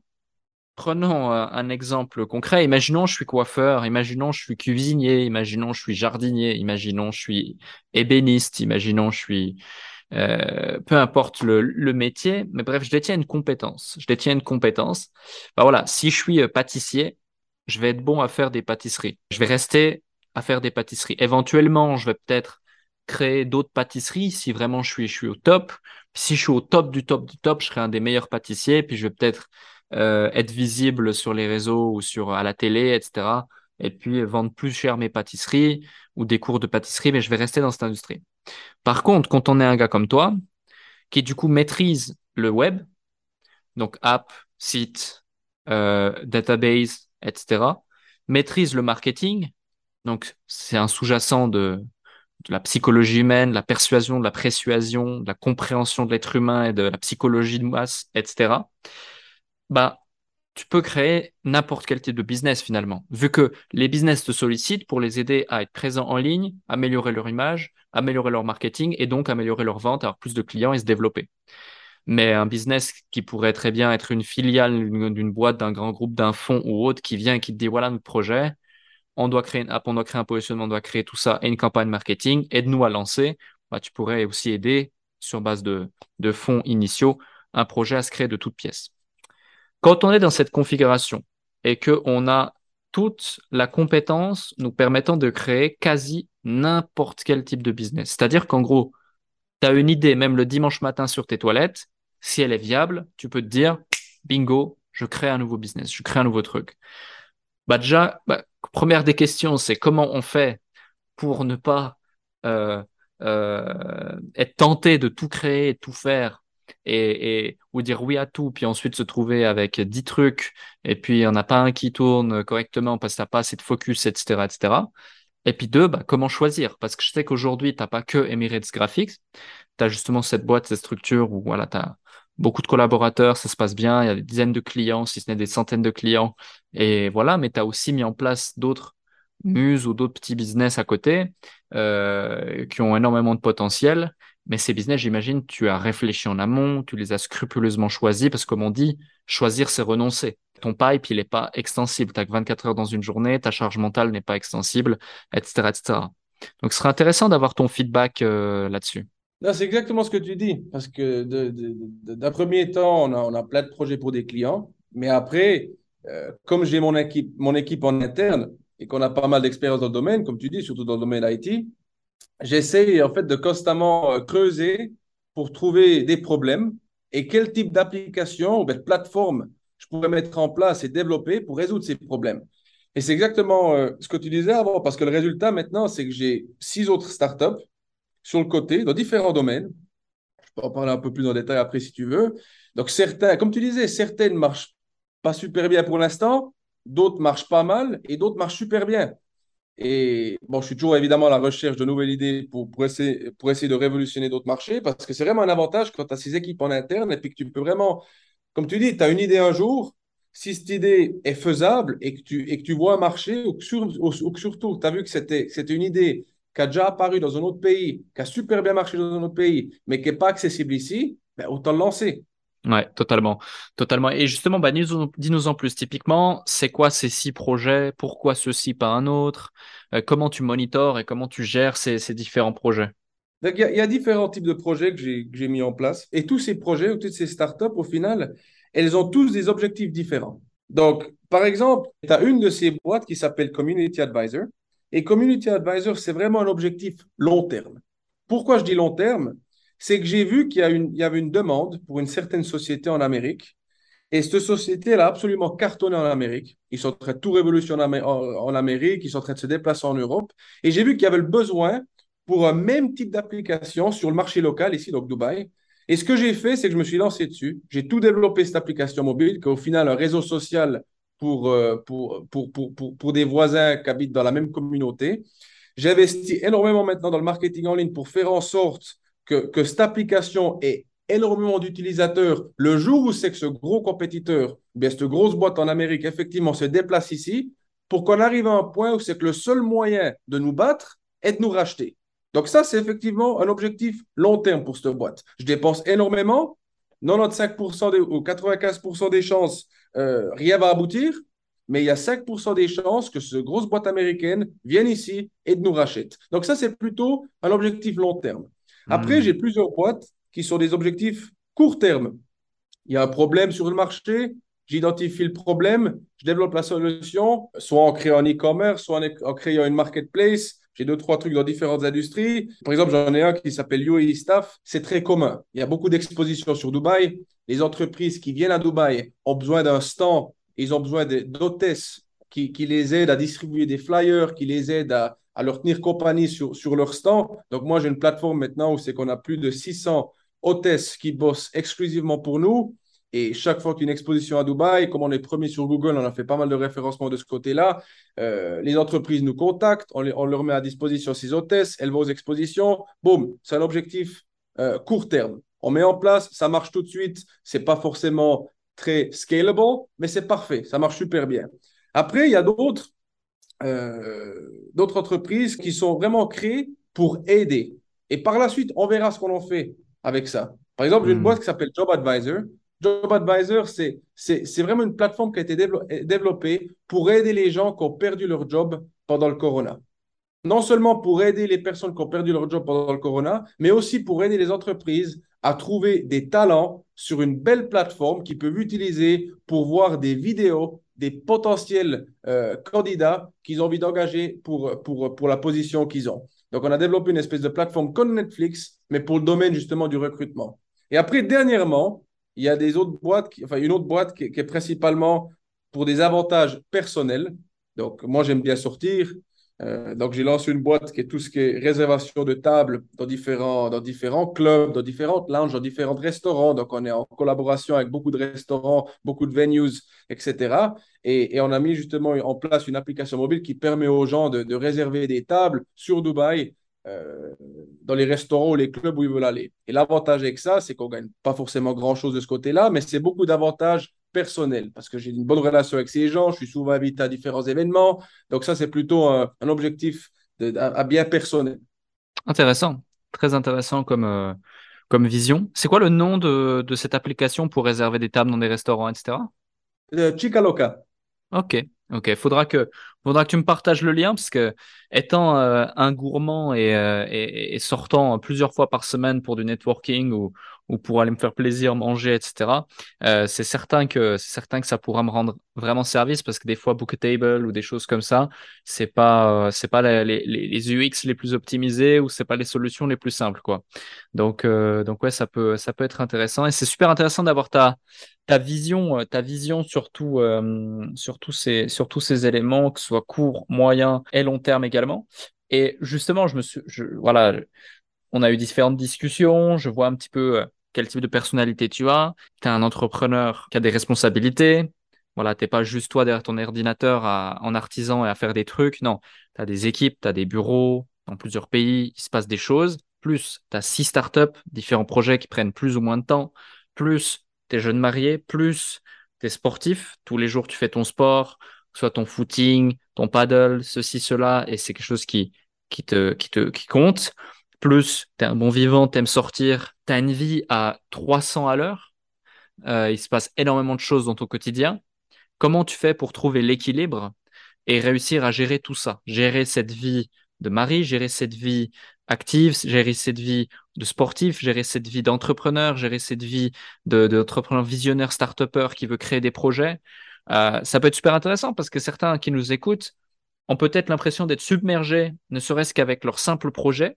prenons euh, un exemple concret. Imaginons je suis coiffeur, imaginons je suis cuisinier, imaginons je suis jardinier, imaginons je suis ébéniste, imaginons je suis euh, peu importe le, métier, mais bref, je détiens une compétence. Je détiens une compétence. Bah voilà, si je suis pâtissier, je vais être bon à faire des pâtisseries. Je vais rester à faire des pâtisseries. Éventuellement, je vais peut-être créer d'autres pâtisseries si vraiment je suis, je suis au top. Si je suis au top du top du top, je serai un des meilleurs pâtissiers. Puis je vais peut-être euh, être visible sur les réseaux ou sur à la télé, etc. Et puis vendre plus cher mes pâtisseries ou des cours de pâtisserie, mais je vais rester dans cette industrie. Par contre, quand on est un gars comme toi, qui du coup maîtrise le web, donc app, site, euh, database, etc., maîtrise le marketing, donc c'est un sous-jacent de, la psychologie humaine, de la persuasion, de la persuasion, de la compréhension de l'être humain et de la psychologie de masse, etc., bah, tu peux créer n'importe quel type de business finalement. Vu que les business te sollicitent pour les aider à être présents en ligne, améliorer leur image, améliorer leur marketing et donc améliorer leur vente, avoir plus de clients et se développer. Mais un business qui pourrait très bien être une filiale d'une boîte, d'un grand groupe, d'un fonds ou autre qui vient et qui te dit voilà notre projet, on doit créer un positionnement, on doit créer tout ça et une campagne marketing, aide-nous à lancer. Bah, tu pourrais aussi aider sur base de, fonds initiaux un projet à se créer de toutes pièces. Quand on est dans cette configuration et qu'on a toute la compétence nous permettant de créer quasi n'importe quel type de business. C'est-à-dire qu'en gros, tu as une idée, même le dimanche matin sur tes toilettes, si elle est viable, tu peux te dire, bingo, je crée un nouveau business, je crée un nouveau truc. Bah déjà, bah, première des questions, c'est comment on fait pour ne pas euh, euh, être tenté de tout créer, tout faire et, ou dire oui à tout, puis ensuite se trouver avec 10 trucs, et puis il n'y en a pas un qui tourne correctement parce que tu n'as pas assez de focus, etc. etc. Et puis deux, bah, comment choisir? Parce que je sais qu'aujourd'hui, tu n'as pas que Emirates Graphics, tu as justement cette boîte, cette structure où voilà, tu as beaucoup de collaborateurs, ça se passe bien, il y a des dizaines de clients, si ce n'est des centaines de clients, et voilà, mais tu as aussi mis en place d'autres muses ou d'autres petits business à côté euh, qui ont énormément de potentiel. Mais ces business, j'imagine, tu as réfléchi en amont, tu les as scrupuleusement choisis parce que, comme on dit, choisir, c'est renoncer. Ton pipe, il n'est pas extensible. Tu n'as que 24 heures dans une journée, ta charge mentale n'est pas extensible, etc., etc. Donc, ce serait intéressant d'avoir ton feedback euh, là-dessus. C'est exactement ce que tu dis, parce que d'un premier temps, on a, plein de projets pour des clients, mais après, euh, comme j'ai mon équipe, mon équipe en interne et qu'on a pas mal d'expérience dans le domaine, comme tu dis, surtout dans le domaine IT, j'essaie en fait de constamment euh, creuser pour trouver des problèmes et quel type d'application ou de plateforme je pourrais mettre en place et développer pour résoudre ces problèmes. Et c'est exactement euh, ce que tu disais avant, parce que le résultat maintenant, c'est que j'ai six autres startups sur le côté, dans différents domaines. Je peux en parler un peu plus en détail après si tu veux. Donc, certains, comme tu disais, certaines marchent pas super bien pour l'instant, d'autres marchent pas mal et d'autres marchent super bien. Et bon, je suis toujours évidemment à la recherche de nouvelles idées pour, pour, essayer, pour essayer de révolutionner d'autres marchés parce que c'est vraiment un avantage quand tu as ces équipes en interne et puis que tu peux vraiment, comme tu dis, tu as une idée un jour, si cette idée est faisable et que tu, et que tu vois un marché ou que, surtout tu as vu que c'était une idée qui a déjà apparu dans un autre pays, qui a super bien marché dans un autre pays, mais qui n'est pas accessible ici, ben, autant le lancer. Ouais, totalement. Totalement. Et justement, bah, dis-nous en plus. Typiquement, c'est quoi ces six projets? Pourquoi ceci, pas un autre? Euh, Comment tu monitores et comment tu gères ces, différents projets? Il y, a différents types de projets que j'ai mis en place. Et tous ces projets ou toutes ces startups, au final, elles ont tous des objectifs différents. Donc, par exemple, tu as une de ces boîtes qui s'appelle Community Advisor. Et Community Advisor, c'est vraiment un objectif long terme. Pourquoi je dis long terme? C'est que j'ai vu qu'il y, y, avait une demande pour une certaine société en Amérique. Et cette société, elle a absolument cartonné en Amérique. Ils sont en train de tout révolutionner en, Amérique, ils sont en train de se déplacer en Europe. Et j'ai vu qu'il y avait le besoin pour un même type d'application sur le marché local, ici, donc Dubaï. Et ce que j'ai fait, c'est que je me suis lancé dessus. J'ai tout développé cette application mobile, qui est au final un réseau social pour, euh, pour, pour, pour, pour des voisins qui habitent dans la même communauté. J'ai investi énormément maintenant dans le marketing en ligne pour faire en sorte que, cette application ait énormément d'utilisateurs le jour où c'est que ce gros compétiteur, bien cette grosse boîte en Amérique, effectivement, se déplace ici, pour qu'on arrive à un point où c'est que le seul moyen de nous battre est de nous racheter. Donc ça, c'est effectivement un objectif long terme pour cette boîte. Je dépense énormément, 95% ou 95% des chances, euh, rien va aboutir, mais il y a 5% des chances que cette grosse boîte américaine vienne ici et nous rachète. Donc ça, c'est plutôt un objectif long terme. Après, hmm. j'ai plusieurs boîtes qui sont des objectifs court terme. Il y a un problème sur le marché, j'identifie le problème, je développe la solution, soit en créant un e-commerce, soit en créant une marketplace. J'ai deux, trois trucs dans différentes industries. Par exemple, j'en ai un qui s'appelle UAE Staff. C'est très commun. Il y a beaucoup d'expositions sur Dubaï. Les entreprises qui viennent à Dubaï ont besoin d'un stand. Ils ont besoin d'hôtesses qui, qui les aident à distribuer des flyers, qui les aident à, à leur tenir compagnie sur, sur leur stand. Donc, moi, j'ai une plateforme maintenant où c'est qu'on a plus de 600 hôtesses qui bossent exclusivement pour nous. Et chaque fois qu'une exposition à Dubaï, comme on est premier sur Google, on a fait pas mal de référencement de ce côté-là. Euh, les entreprises nous contactent, on, on, leur met à disposition ces hôtesses, elles vont aux expositions. Boum, c'est un objectif euh, court terme. On met en place, ça marche tout de suite. C'est pas forcément très scalable, mais c'est parfait, ça marche super bien. Après, il y a d'autres euh, d'autres entreprises qui sont vraiment créées pour aider. Et par la suite, on verra ce qu'on en fait avec ça. Par exemple, j'ai une hmm. boîte qui s'appelle Job Advisor. Job Advisor, c'est vraiment une plateforme qui a été développée pour aider les gens qui ont perdu leur job pendant le corona. Non seulement pour aider les personnes qui ont perdu leur job pendant le corona, mais aussi pour aider les entreprises à trouver des talents sur une belle plateforme qu'ils peuvent utiliser pour voir des vidéos des potentiels euh, candidats qu'ils ont envie d'engager pour, la position qu'ils ont. Donc, on a développé une espèce de plateforme comme Netflix, mais pour le domaine justement du recrutement. Et après, dernièrement, il y a des autres boîtes, enfin une autre boîte qui, est principalement pour des avantages personnels. Donc, moi, j'aime bien sortir. Euh, donc, j'ai lancé une boîte qui est tout ce qui est réservation de tables dans différents, clubs, dans différentes lounges, dans différents restaurants. Donc, on est en collaboration avec beaucoup de restaurants, beaucoup de venues, etc. Et, on a mis justement en place une application mobile qui permet aux gens de, réserver des tables sur Dubaï, euh, dans les restaurants ou les clubs où ils veulent aller. Et l'avantage avec ça, c'est qu'on ne gagne pas forcément grand-chose de ce côté-là, mais c'est beaucoup d'avantages personnels parce que j'ai une bonne relation avec ces gens, je suis souvent invité à différents événements. Donc ça, c'est plutôt un, objectif à, bien personnel. Intéressant, très intéressant comme, euh, comme vision. C'est quoi le nom de, de, cette application pour réserver des tables dans des restaurants, etc. Euh, Chicaloca. Ok, ok. Faudra que, faudra que tu me partages le lien parce que étant euh, un gourmand euh, et, sortant plusieurs fois par semaine pour du networking ou, ou pour aller me faire plaisir, manger, etc. Euh, c'est certain que c'est certain que ça pourra me rendre vraiment service parce que des fois Booktable ou des choses comme ça, c'est pas c'est pas les, UX les plus optimisés ou c'est pas les solutions les plus simples quoi. Donc donc ouais ça peut ça peut être intéressant et c'est super intéressant d'avoir ta ta vision, ta vision sur, euh, sur, tous ces, sur tous ces éléments, que ce soit court, moyen et long terme également. Et justement, je me suis, voilà, on a eu différentes discussions. Je vois un petit peu euh, quel type de personnalité tu as. Tu es un entrepreneur qui a des responsabilités. Voilà, t'es pas juste toi derrière ton ordinateur en artisan et à faire des trucs. Non, tu as des équipes, tu as des bureaux dans plusieurs pays, il se passe des choses. Plus, tu as six startups, différents projets qui prennent plus ou moins de temps. Plus, t'es jeune marié, plus t'es sportif, tous les jours tu fais ton sport, soit ton footing, ton paddle, ceci, cela, et c'est quelque chose qui, qui, te, qui, te, qui compte. Plus t'es un bon vivant, t'aimes sortir, t'as une vie à 300 à l'heure, euh, il se passe énormément de choses dans ton quotidien. Comment tu fais pour trouver l'équilibre et réussir à gérer tout ça, gérer cette vie de mari, gérer cette vie active, gérer cette vie de sportif, gérer cette vie d'entrepreneur, gérer cette vie d'entrepreneur visionnaire, start-upper qui veut créer des projets. Euh, ça peut être super intéressant parce que certains qui nous écoutent ont peut-être l'impression d'être submergés, ne serait-ce qu'avec leur simple projet.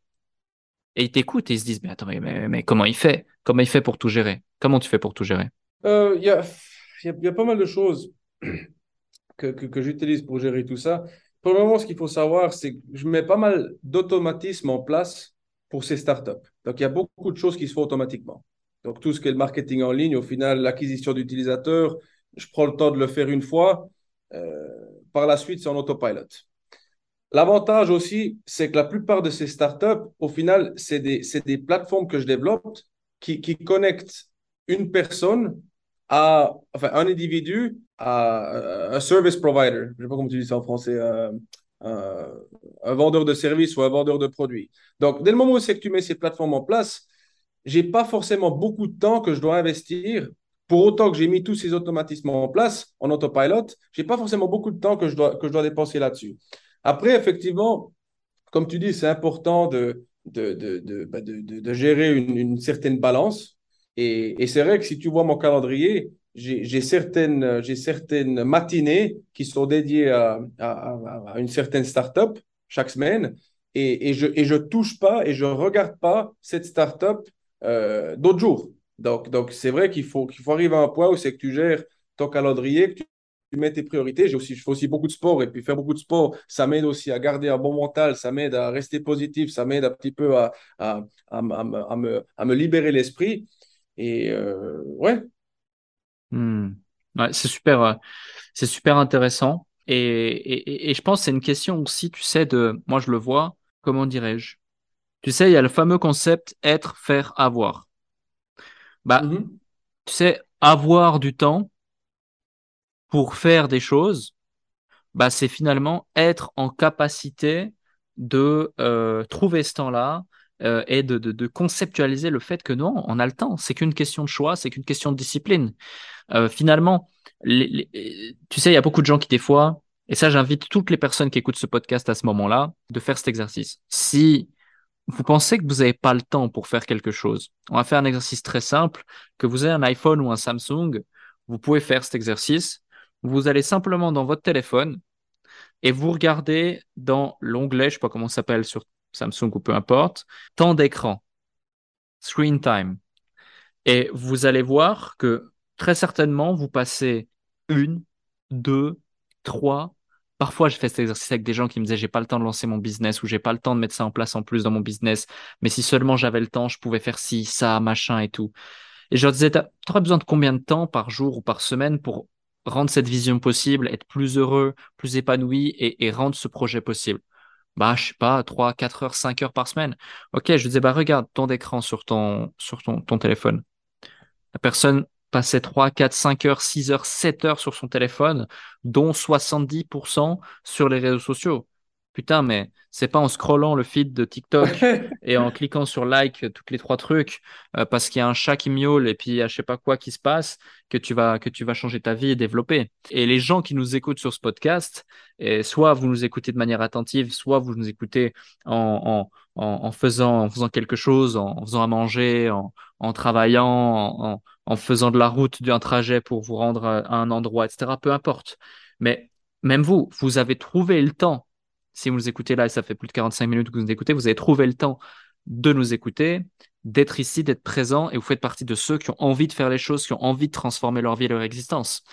Et ils t'écoutent et ils se disent, mais attends, mais, comment il fait? Comment il fait pour tout gérer? Comment tu fais pour tout gérer? Euh, Il y, a, pas mal de choses [CLEARS THROAT] que, j'utilise pour gérer tout ça. Premièrement, ce qu'il faut savoir, c'est que je mets pas mal d'automatismes en place pour ces startups. Donc, il y a beaucoup de choses qui se font automatiquement. Donc, tout ce qui est le marketing en ligne, au final, l'acquisition d'utilisateurs, je prends le temps de le faire une fois. Euh, par la suite, c'est en autopilot. L'avantage aussi, c'est que la plupart de ces startups, au final, c'est des, plateformes que je développe qui, connectent une à, enfin, un individu à un service provider. Je ne sais pas comment tu dis ça en français. Euh, un vendeur de services ou un vendeur de produits. Donc, dès le moment où c'est que tu mets ces plateformes en place, j'ai pas forcément beaucoup de temps que je dois investir. Pour autant que j'ai mis tous ces automatismes en place en autopilot, j'ai pas forcément beaucoup de temps que je dois, que je dois dépenser là-dessus. Après, effectivement, comme tu dis, c'est important de, de, de, de, bah, de gérer une, certaine balance. Et, et c'est vrai que si tu vois mon calendrier, j'ai certaines, certaines matinées qui sont dédiées à, à, une certaine startup chaque semaine et, et je ne je touche pas et je ne regarde pas cette startup euh, d'autres jours. Donc, donc c'est vrai qu'il faut, qu'il faut arriver à un point où c'est que tu gères ton calendrier, que tu, mets tes priorités. Aussi, je fais aussi beaucoup de sport et puis faire beaucoup de sport, ça m'aide aussi à garder un bon mental, ça m'aide à rester positif, ça m'aide un petit peu à, à, à, à me, me, libérer l'esprit. Et euh, ouais, Hmm. Ouais, c'est super, euh, c'est super intéressant. Et, et, et je pense que c'est une question aussi, tu sais, de, moi je le vois, comment dirais-je? Tu sais, il y a le fameux concept être, faire, avoir. Bah, mm-hmm. tu sais, avoir du temps pour faire des choses, bah, c'est finalement être en capacité de euh, trouver ce temps-là, euh, et de, de, de, conceptualiser le fait que non, on a le temps. C'est qu'une question de choix, c'est qu'une question de discipline. Euh, finalement, les, tu sais, il y a beaucoup de gens qui des fois, et ça j'invite toutes les personnes qui écoutent ce podcast à ce moment-là, de faire cet exercice. Si vous pensez que vous n'avez pas le temps pour faire quelque chose, on va faire un exercice très simple, que vous ayez un iPhone ou un Samsung, vous pouvez faire cet exercice. vous allez simplement dans votre téléphone et vous regardez dans l'onglet, je ne sais pas comment ça s'appelle sur Samsung ou peu importe, temps d'écran, screen time. Et vous allez voir que très certainement, vous passez une, deux, trois. Parfois, je fais cet exercice avec des gens qui me disaient j'ai pas le temps de lancer mon business ou j'ai pas le temps de mettre ça en place en plus dans mon business. Mais si seulement j'avais le temps, je pouvais faire ci, ça, machin et tout. Et je leur disais, tu aurais besoin de combien de temps par jour ou par semaine pour rendre cette vision possible, être plus heureux, plus épanoui et, rendre ce projet possible? Bah, je sais pas, 3, 4 heures, 5 heures par semaine. Ok, je disais, bah, regarde ton écran sur ton, sur ton, ton téléphone. La personne passait 3, 4, 5 heures, 6 heures, 7 heures sur son téléphone, dont 70% sur les réseaux sociaux. Putain, mais c'est pas en scrollant le feed de TikTok [LAUGHS] et en cliquant sur like toutes les trois trucs euh, parce qu'il y a un chat qui miaule et puis il y a je sais pas quoi qui se passe que tu vas que tu vas changer ta vie et développer. Et les gens qui nous écoutent sur ce podcast, et soit vous nous écoutez de manière attentive, soit vous nous écoutez en, en, en, faisant en faisant quelque chose, en, faisant à manger, en, travaillant, en, en faisant de la route d'un trajet pour vous rendre à un endroit, etc. Peu importe. Mais même vous, vous avez trouvé le temps si vous nous écoutez là et ça fait plus de 45 minutes que vous nous écoutez, vous avez trouvé le temps de nous écouter, d'être ici, d'être présent et vous faites partie de ceux qui ont envie de faire les choses, qui ont envie de transformer leur vie et leur existence.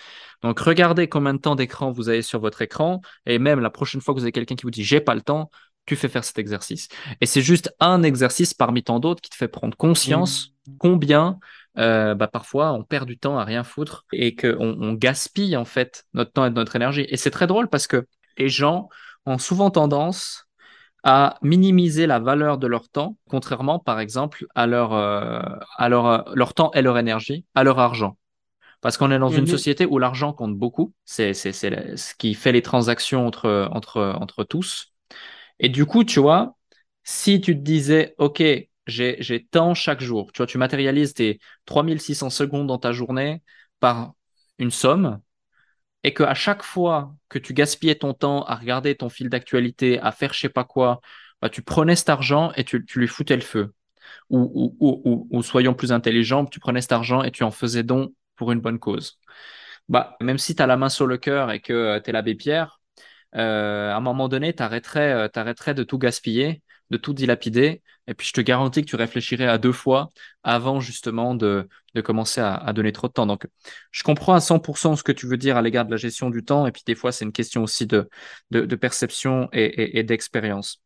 Donc regardez combien de temps d'écran vous avez sur votre écran et même la prochaine fois que vous avez quelqu'un qui vous dit j'ai pas le temps, tu fais faire cet exercice. Et c'est juste un exercice parmi tant d'autres qui te fait prendre conscience mmh. combien euh, bah, parfois on perd du temps à rien foutre et qu'on on gaspille en fait notre temps et notre énergie. Et c'est très drôle parce que les gens ont souvent tendance à minimiser la valeur de leur temps, contrairement par exemple à leur, euh, à leur, euh, leur temps et leur énergie, à leur argent. Parce qu'on est dans une mhm. société où l'argent compte beaucoup, c'est ce qui fait les transactions entre, entre, entre tous. Et du coup, tu vois, si tu te disais, OK, j'ai tant chaque jour, tu vois, tu matérialises tes 3600 secondes dans ta journée par une somme, et qu'à chaque fois que tu gaspillais ton temps à regarder ton fil d'actualité, à faire je sais pas quoi, bah, tu prenais cet argent et tu, lui foutais le feu. Ou, ou, ou, soyons plus intelligents, tu prenais cet argent et tu en faisais don pour une bonne cause. Bah, même si tu as la main sur le cœur et que euh, tu es l'abbé Pierre, euh, à un moment donné, tu arrêterais, euh, arrêterais de tout gaspiller de tout dilapider. Et puis, je te garantis que tu réfléchirais à deux fois avant justement de, de commencer à, donner trop de temps. Donc, je comprends à 100% ce que tu veux dire à l'égard de la gestion du temps. Et puis, des fois, c'est une question aussi de, de, perception et, d'expérience.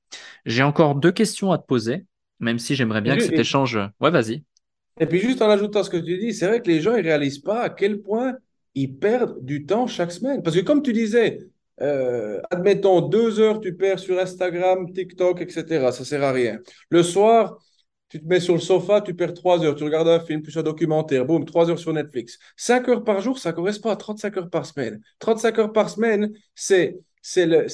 J'ai encore deux questions à te poser, même si j'aimerais bien que cet échange. Ouais, vas-y. Et puis, juste en ajoutant ce que tu dis, c'est vrai que les gens ne réalisent pas à quel point ils perdent du temps chaque semaine. Parce que, comme tu disais, euh, admettons, deux heures, tu perds sur Instagram, TikTok, etc. Ça sert à rien. Le soir, tu te mets sur le sofa, tu perds trois heures, tu regardes un film, plus un documentaire, boum, trois heures sur Netflix. Cinq heures par jour, ça correspond à 35 heures par semaine. 35 heures par semaine, c'est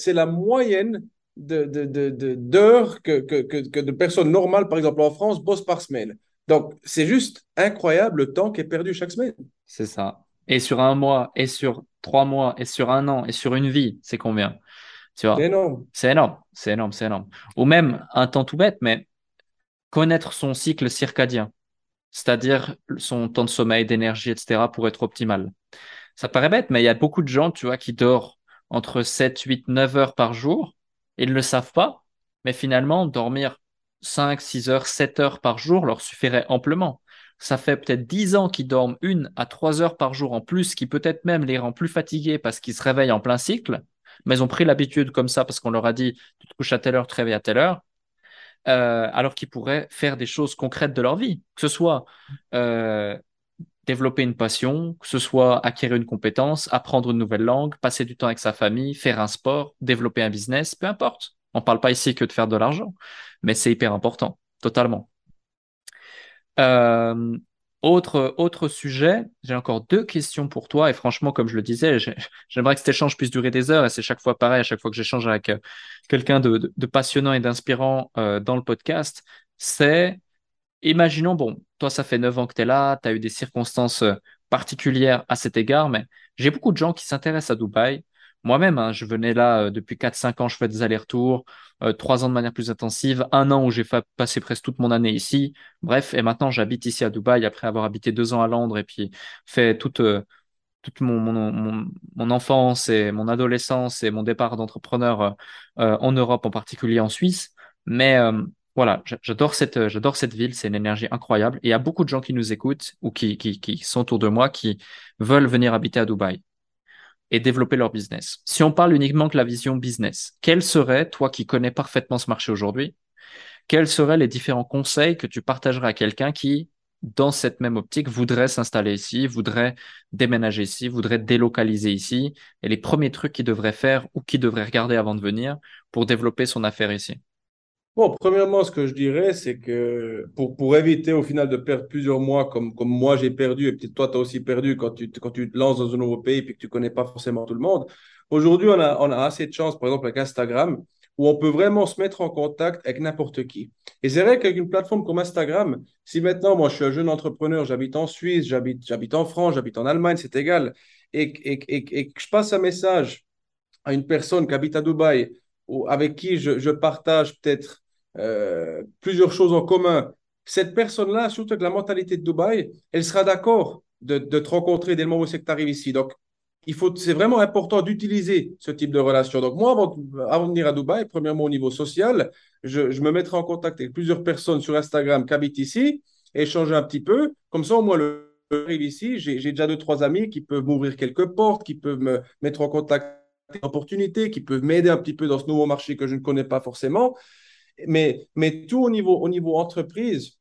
la moyenne d'heures de, de, de, que, que, que, de personnes normales, par exemple en France, bossent par semaine. Donc, c'est juste incroyable le temps qui est perdu chaque semaine. C'est ça. Et sur un mois, et sur trois mois, et sur un an, et sur une vie, c'est combien? Tu vois? C'est énorme. C'est énorme, c'est énorme, c'est énorme. Ou même un temps tout bête, mais connaître son cycle circadien, c'est-à-dire son temps de sommeil, d'énergie, etc., pour être optimal. Ça paraît bête, mais il y a beaucoup de gens, tu vois, qui dorment entre 7, 8, 9 heures par jour. Ils ne le savent pas, mais finalement, dormir 5, 6 heures, 7 heures par jour leur suffirait amplement ça fait peut-être 10 ans qu'ils dorment une à trois heures par jour en plus, qui peut-être même les rend plus fatigués parce qu'ils se réveillent en plein cycle, mais ils ont pris l'habitude comme ça parce qu'on leur a dit tu te couches à telle heure, tu te réveilles à telle heure, euh, alors qu'ils pourraient faire des choses concrètes de leur vie, que ce soit euh, développer une passion, que ce soit acquérir une compétence, apprendre une nouvelle langue, passer du temps avec sa famille, faire un sport, développer un business, peu importe. On ne parle pas ici que de faire de l'argent, mais c'est hyper important, totalement. Euh, autre, autre sujet, j'ai encore deux questions pour toi. Et franchement, comme je le disais, j'aimerais que cet échange puisse durer des heures. Et c'est chaque fois pareil, à chaque fois que j'échange avec euh, quelqu'un de, passionnant et d'inspirant euh, dans le podcast. C'est, imaginons, bon, toi, ça fait neuf ans que tu es là, tu as eu des circonstances particulières à cet égard, mais j'ai beaucoup de gens qui s'intéressent à Dubaï, moi-même, hein, je venais là euh, depuis 4-5 ans, je fais des allers-retours, euh, 3 ans de manière plus intensive, un an où j'ai passé presque toute mon année ici. Bref, et maintenant j'habite ici à Dubaï après avoir habité deux ans à Londres et puis fait toute, euh, toute mon, mon, mon, enfance et mon adolescence et mon départ d'entrepreneur en Europe, en particulier en Suisse. Mais voilà, j'adore cette, j'adore cette ville, c'est une énergie incroyable. Et il y a beaucoup de gens qui nous écoutent ou qui, qui, qui sont autour de moi qui veulent venir habiter à Dubaï et développer leur business. Si on parle uniquement de la vision business, quel serait, toi qui connais parfaitement ce marché aujourd'hui, quels seraient les différents conseils que tu partagerais à quelqu'un qui, dans cette même optique, voudrait s'installer ici, voudrait déménager ici, voudrait délocaliser ici, et les premiers trucs qu'il devrait faire ou qu'il devrait regarder avant de venir pour développer son affaire ici? Bon, premièrement, ce que je dirais, c'est que pour, pour éviter au final de perdre plusieurs mois comme, comme moi j'ai perdu, et peut-être toi tu as aussi perdu quand tu, quand tu te lances dans un nouveau pays et que tu ne connais pas forcément tout le monde, aujourd'hui on a, on a assez de chance, par exemple avec Instagram, où on peut vraiment se mettre en contact avec n'importe qui. Et c'est vrai qu'avec une plateforme comme Instagram, si maintenant moi je suis un jeune entrepreneur, j'habite en Suisse, j'habite, j'habite en France, j'habite en Allemagne, c'est égal, et, et, et, et que je passe un message à une personne qui habite à Dubaï, ou avec qui je, je partage peut-être euh, plusieurs choses en commun, cette personne-là, surtout avec la mentalité de Dubaï, elle sera d'accord de, te rencontrer dès le moment où c'est que tu arrives ici. Donc, il faut, c'est vraiment important d'utiliser ce type de relation. Donc, moi, avant, de venir à Dubaï, premièrement au niveau social, je, me mettrai en contact avec plusieurs personnes sur Instagram qui habitent ici, échanger un petit peu. Comme ça, au moins, le ici, j'ai déjà deux, trois amis qui peuvent m'ouvrir quelques portes, qui peuvent me mettre en contact avec des opportunités, qui peuvent m'aider un petit peu dans ce nouveau marché que je ne connais pas forcément. Mais, mais tout au niveau, au niveau entreprise,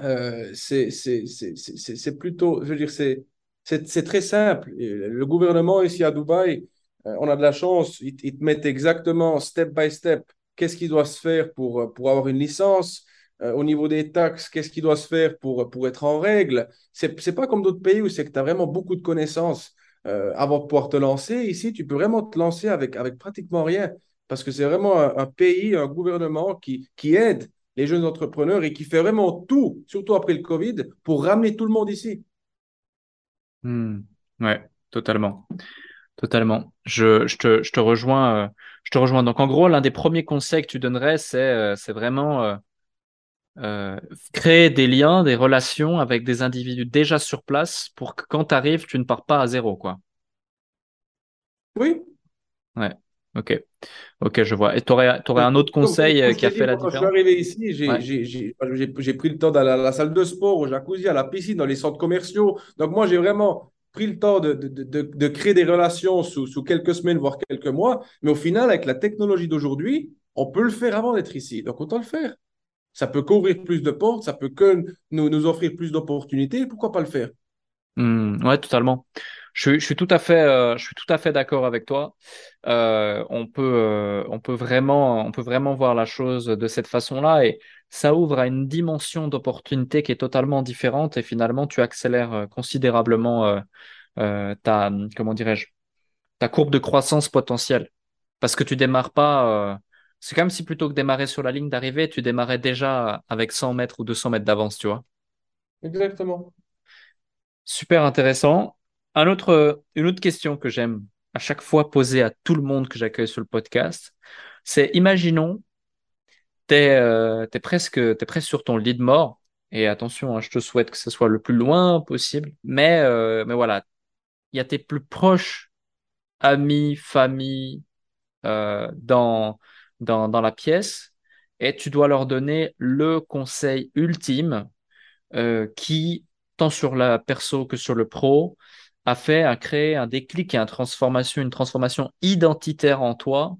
euh, c'est plutôt, je veux dire, c'est très simple. Le gouvernement ici à Dubaï, euh, on a de la chance, ils, te mettent exactement step by step qu'est-ce qui doit se faire pour, pour avoir une licence. Euh, au niveau des taxes, qu'est-ce qui doit se faire pour, pour être en règle. Ce n'est pas comme d'autres pays où c'est que tu as vraiment beaucoup de connaissances avant de pouvoir te lancer. Ici, tu peux vraiment te lancer avec, avec pratiquement rien parce que c'est vraiment un, pays, un gouvernement qui, qui aide les jeunes entrepreneurs et qui fait vraiment tout, surtout après le Covid, pour ramener tout le monde ici. Hmm. Ouais, totalement. Totalement. Je, je, te, je, te rejoins, euh, je te rejoins. Donc, en gros, l'un des premiers conseils que tu donnerais, c'est euh, vraiment euh, créer des liens, des relations avec des individus déjà sur place pour que quand tu arrives, tu ne pars pas à zéro. Quoi. Oui. Ouais. Ok. Ok, je vois. Et tu aurais, un autre conseil euh, qui a fait la différence? Quand je suis arrivé ici, j'ai pris le temps d'aller à la salle de sport, au jacuzzi, à la piscine, dans les centres commerciaux. Donc, moi, j'ai vraiment pris le temps de, de, de, de créer des relations sous, sous, quelques semaines, voire quelques mois. Mais au final, avec la technologie d'aujourd'hui, on peut le faire avant d'être ici. Donc, autant le faire. Ça peut qu'ouvrir plus de portes, ça peut que nous, nous offrir plus d'opportunités. Pourquoi pas le faire? Mmh, Ouais, totalement. Je, suis tout à fait, euh, je suis tout à fait d'accord avec toi. Euh, on peut, euh, on peut vraiment voir la chose de cette façon-là et ça ouvre à une dimension d'opportunité qui est totalement différente et finalement tu accélères considérablement ta, comment dirais-je, ta courbe de croissance potentielle parce que tu démarres pas. c'est comme si plutôt que démarrer sur la ligne d'arrivée, tu démarrais déjà avec 100 mètres ou 200 mètres d'avance, tu vois. Exactement. Super intéressant. Autre, une autre question que j'aime à chaque fois poser à tout le monde que j'accueille sur le podcast, c'est imaginons, tu es, euh, presque, es presque sur ton lit de mort, et attention, hein, je te souhaite que ce soit le plus loin possible, mais, euh, voilà, il y a tes plus proches amis, famille euh, dans la pièce, et tu dois leur donner le conseil ultime qui, tant sur la perso que sur le pro, a fait, a créé un déclic et une transformation, une transformation identitaire en toi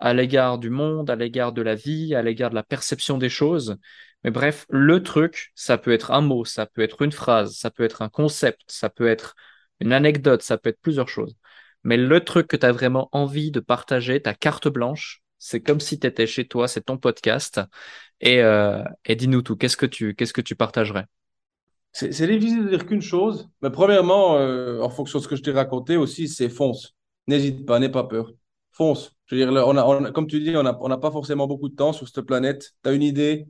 à l'égard du monde, à l'égard de la vie, à l'égard de la perception des choses. Mais bref, le truc, ça peut être un mot, ça peut être une phrase, ça peut être un concept, ça peut être une anecdote, ça peut être plusieurs choses. Mais le truc que tu as vraiment envie de partager, ta carte blanche, c'est comme si tu étais chez toi, c'est ton podcast. Et, euh, et dis-nous tout, qu'est-ce que tu, qu'est-ce que tu partagerais? C'est difficile de dire qu'une chose, mais premièrement, euh, en fonction de ce que je t'ai raconté aussi, c'est fonce. N'hésite pas, n'aie pas peur. Fonce. Je veux dire, comme tu dis, on n'a pas forcément beaucoup de temps sur cette planète. Tu as une idée,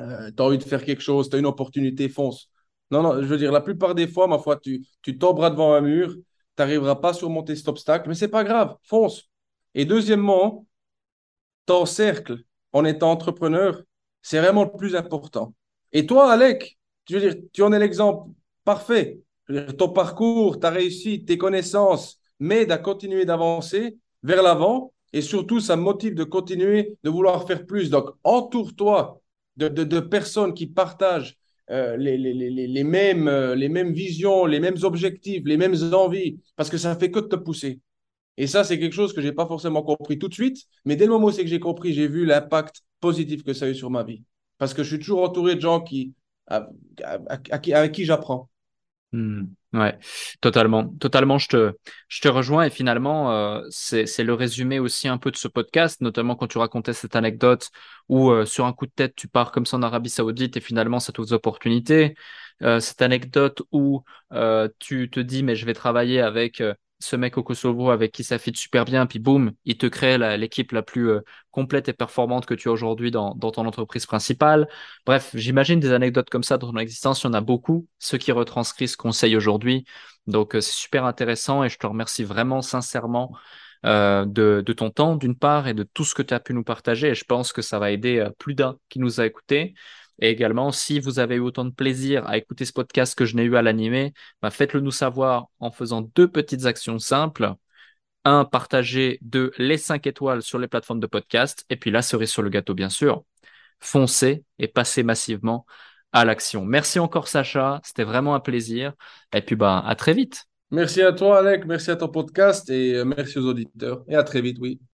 euh, tu as envie de faire quelque chose, tu as une opportunité, fonce. Non, non, je veux dire, la plupart des fois, ma foi, tu, tu tomberas devant un mur, tu n'arriveras pas à surmonter cet obstacle, mais c'est pas grave, fonce. Et deuxièmement, ton cercle en étant entrepreneur, c'est vraiment le plus important. Et toi, Alec, tu veux dire, tu en es l'exemple parfait. ton parcours, ta réussite, tes connaissances m'aident à continuer d'avancer vers l'avant et surtout, ça me motive de continuer de vouloir faire plus. Donc, entoure-toi de, personnes qui partagent euh, euh, les mêmes visions, les mêmes objectifs, les mêmes envies, parce que ça fait que de te pousser. Et ça, c'est quelque chose que je n'ai pas forcément compris tout de suite, mais dès le moment où c'est que j'ai compris, j'ai vu l'impact positif que ça a eu sur ma vie. Parce que je suis toujours entouré de gens qui, avec qui j'apprends. Hmm. ouais, totalement, totalement. Je te, je te rejoins et finalement, euh, c'est le résumé aussi un peu de ce podcast, notamment quand tu racontais cette anecdote où euh, sur un coup de tête tu pars comme ça en Arabie Saoudite et finalement ça t'ouvre des opportunités. Euh, cette anecdote où tu te dis mais je vais travailler avec ce mec au Kosovo avec qui ça fit super bien, puis boum, il te crée l'équipe la, plus euh, complète et performante que tu as aujourd'hui dans, ton entreprise principale. Bref, j'imagine des anecdotes comme ça dans ton existence, il y en a beaucoup, ceux qui retranscrivent ce conseil aujourd'hui. Donc, euh, c'est super intéressant et je te remercie vraiment sincèrement euh, de, de, ton temps, d'une part, et de tout ce que tu as pu nous partager. Et je pense que ça va aider plus d'un qui nous a écoutés. Et également, si vous avez eu autant de plaisir à écouter ce podcast que je n'ai eu à l'animer, bah, faites-le nous savoir en faisant deux petites actions simples. Un, partager. Deux, les cinq étoiles sur les plateformes de podcast. Et puis la cerise sur le gâteau, bien sûr. Foncez et passez massivement à l'action. Merci encore, Sacha. C'était vraiment un plaisir. Et puis, bah, à très vite. Merci à toi, Alec. Merci à ton podcast et euh, merci aux auditeurs. Et à très vite, oui.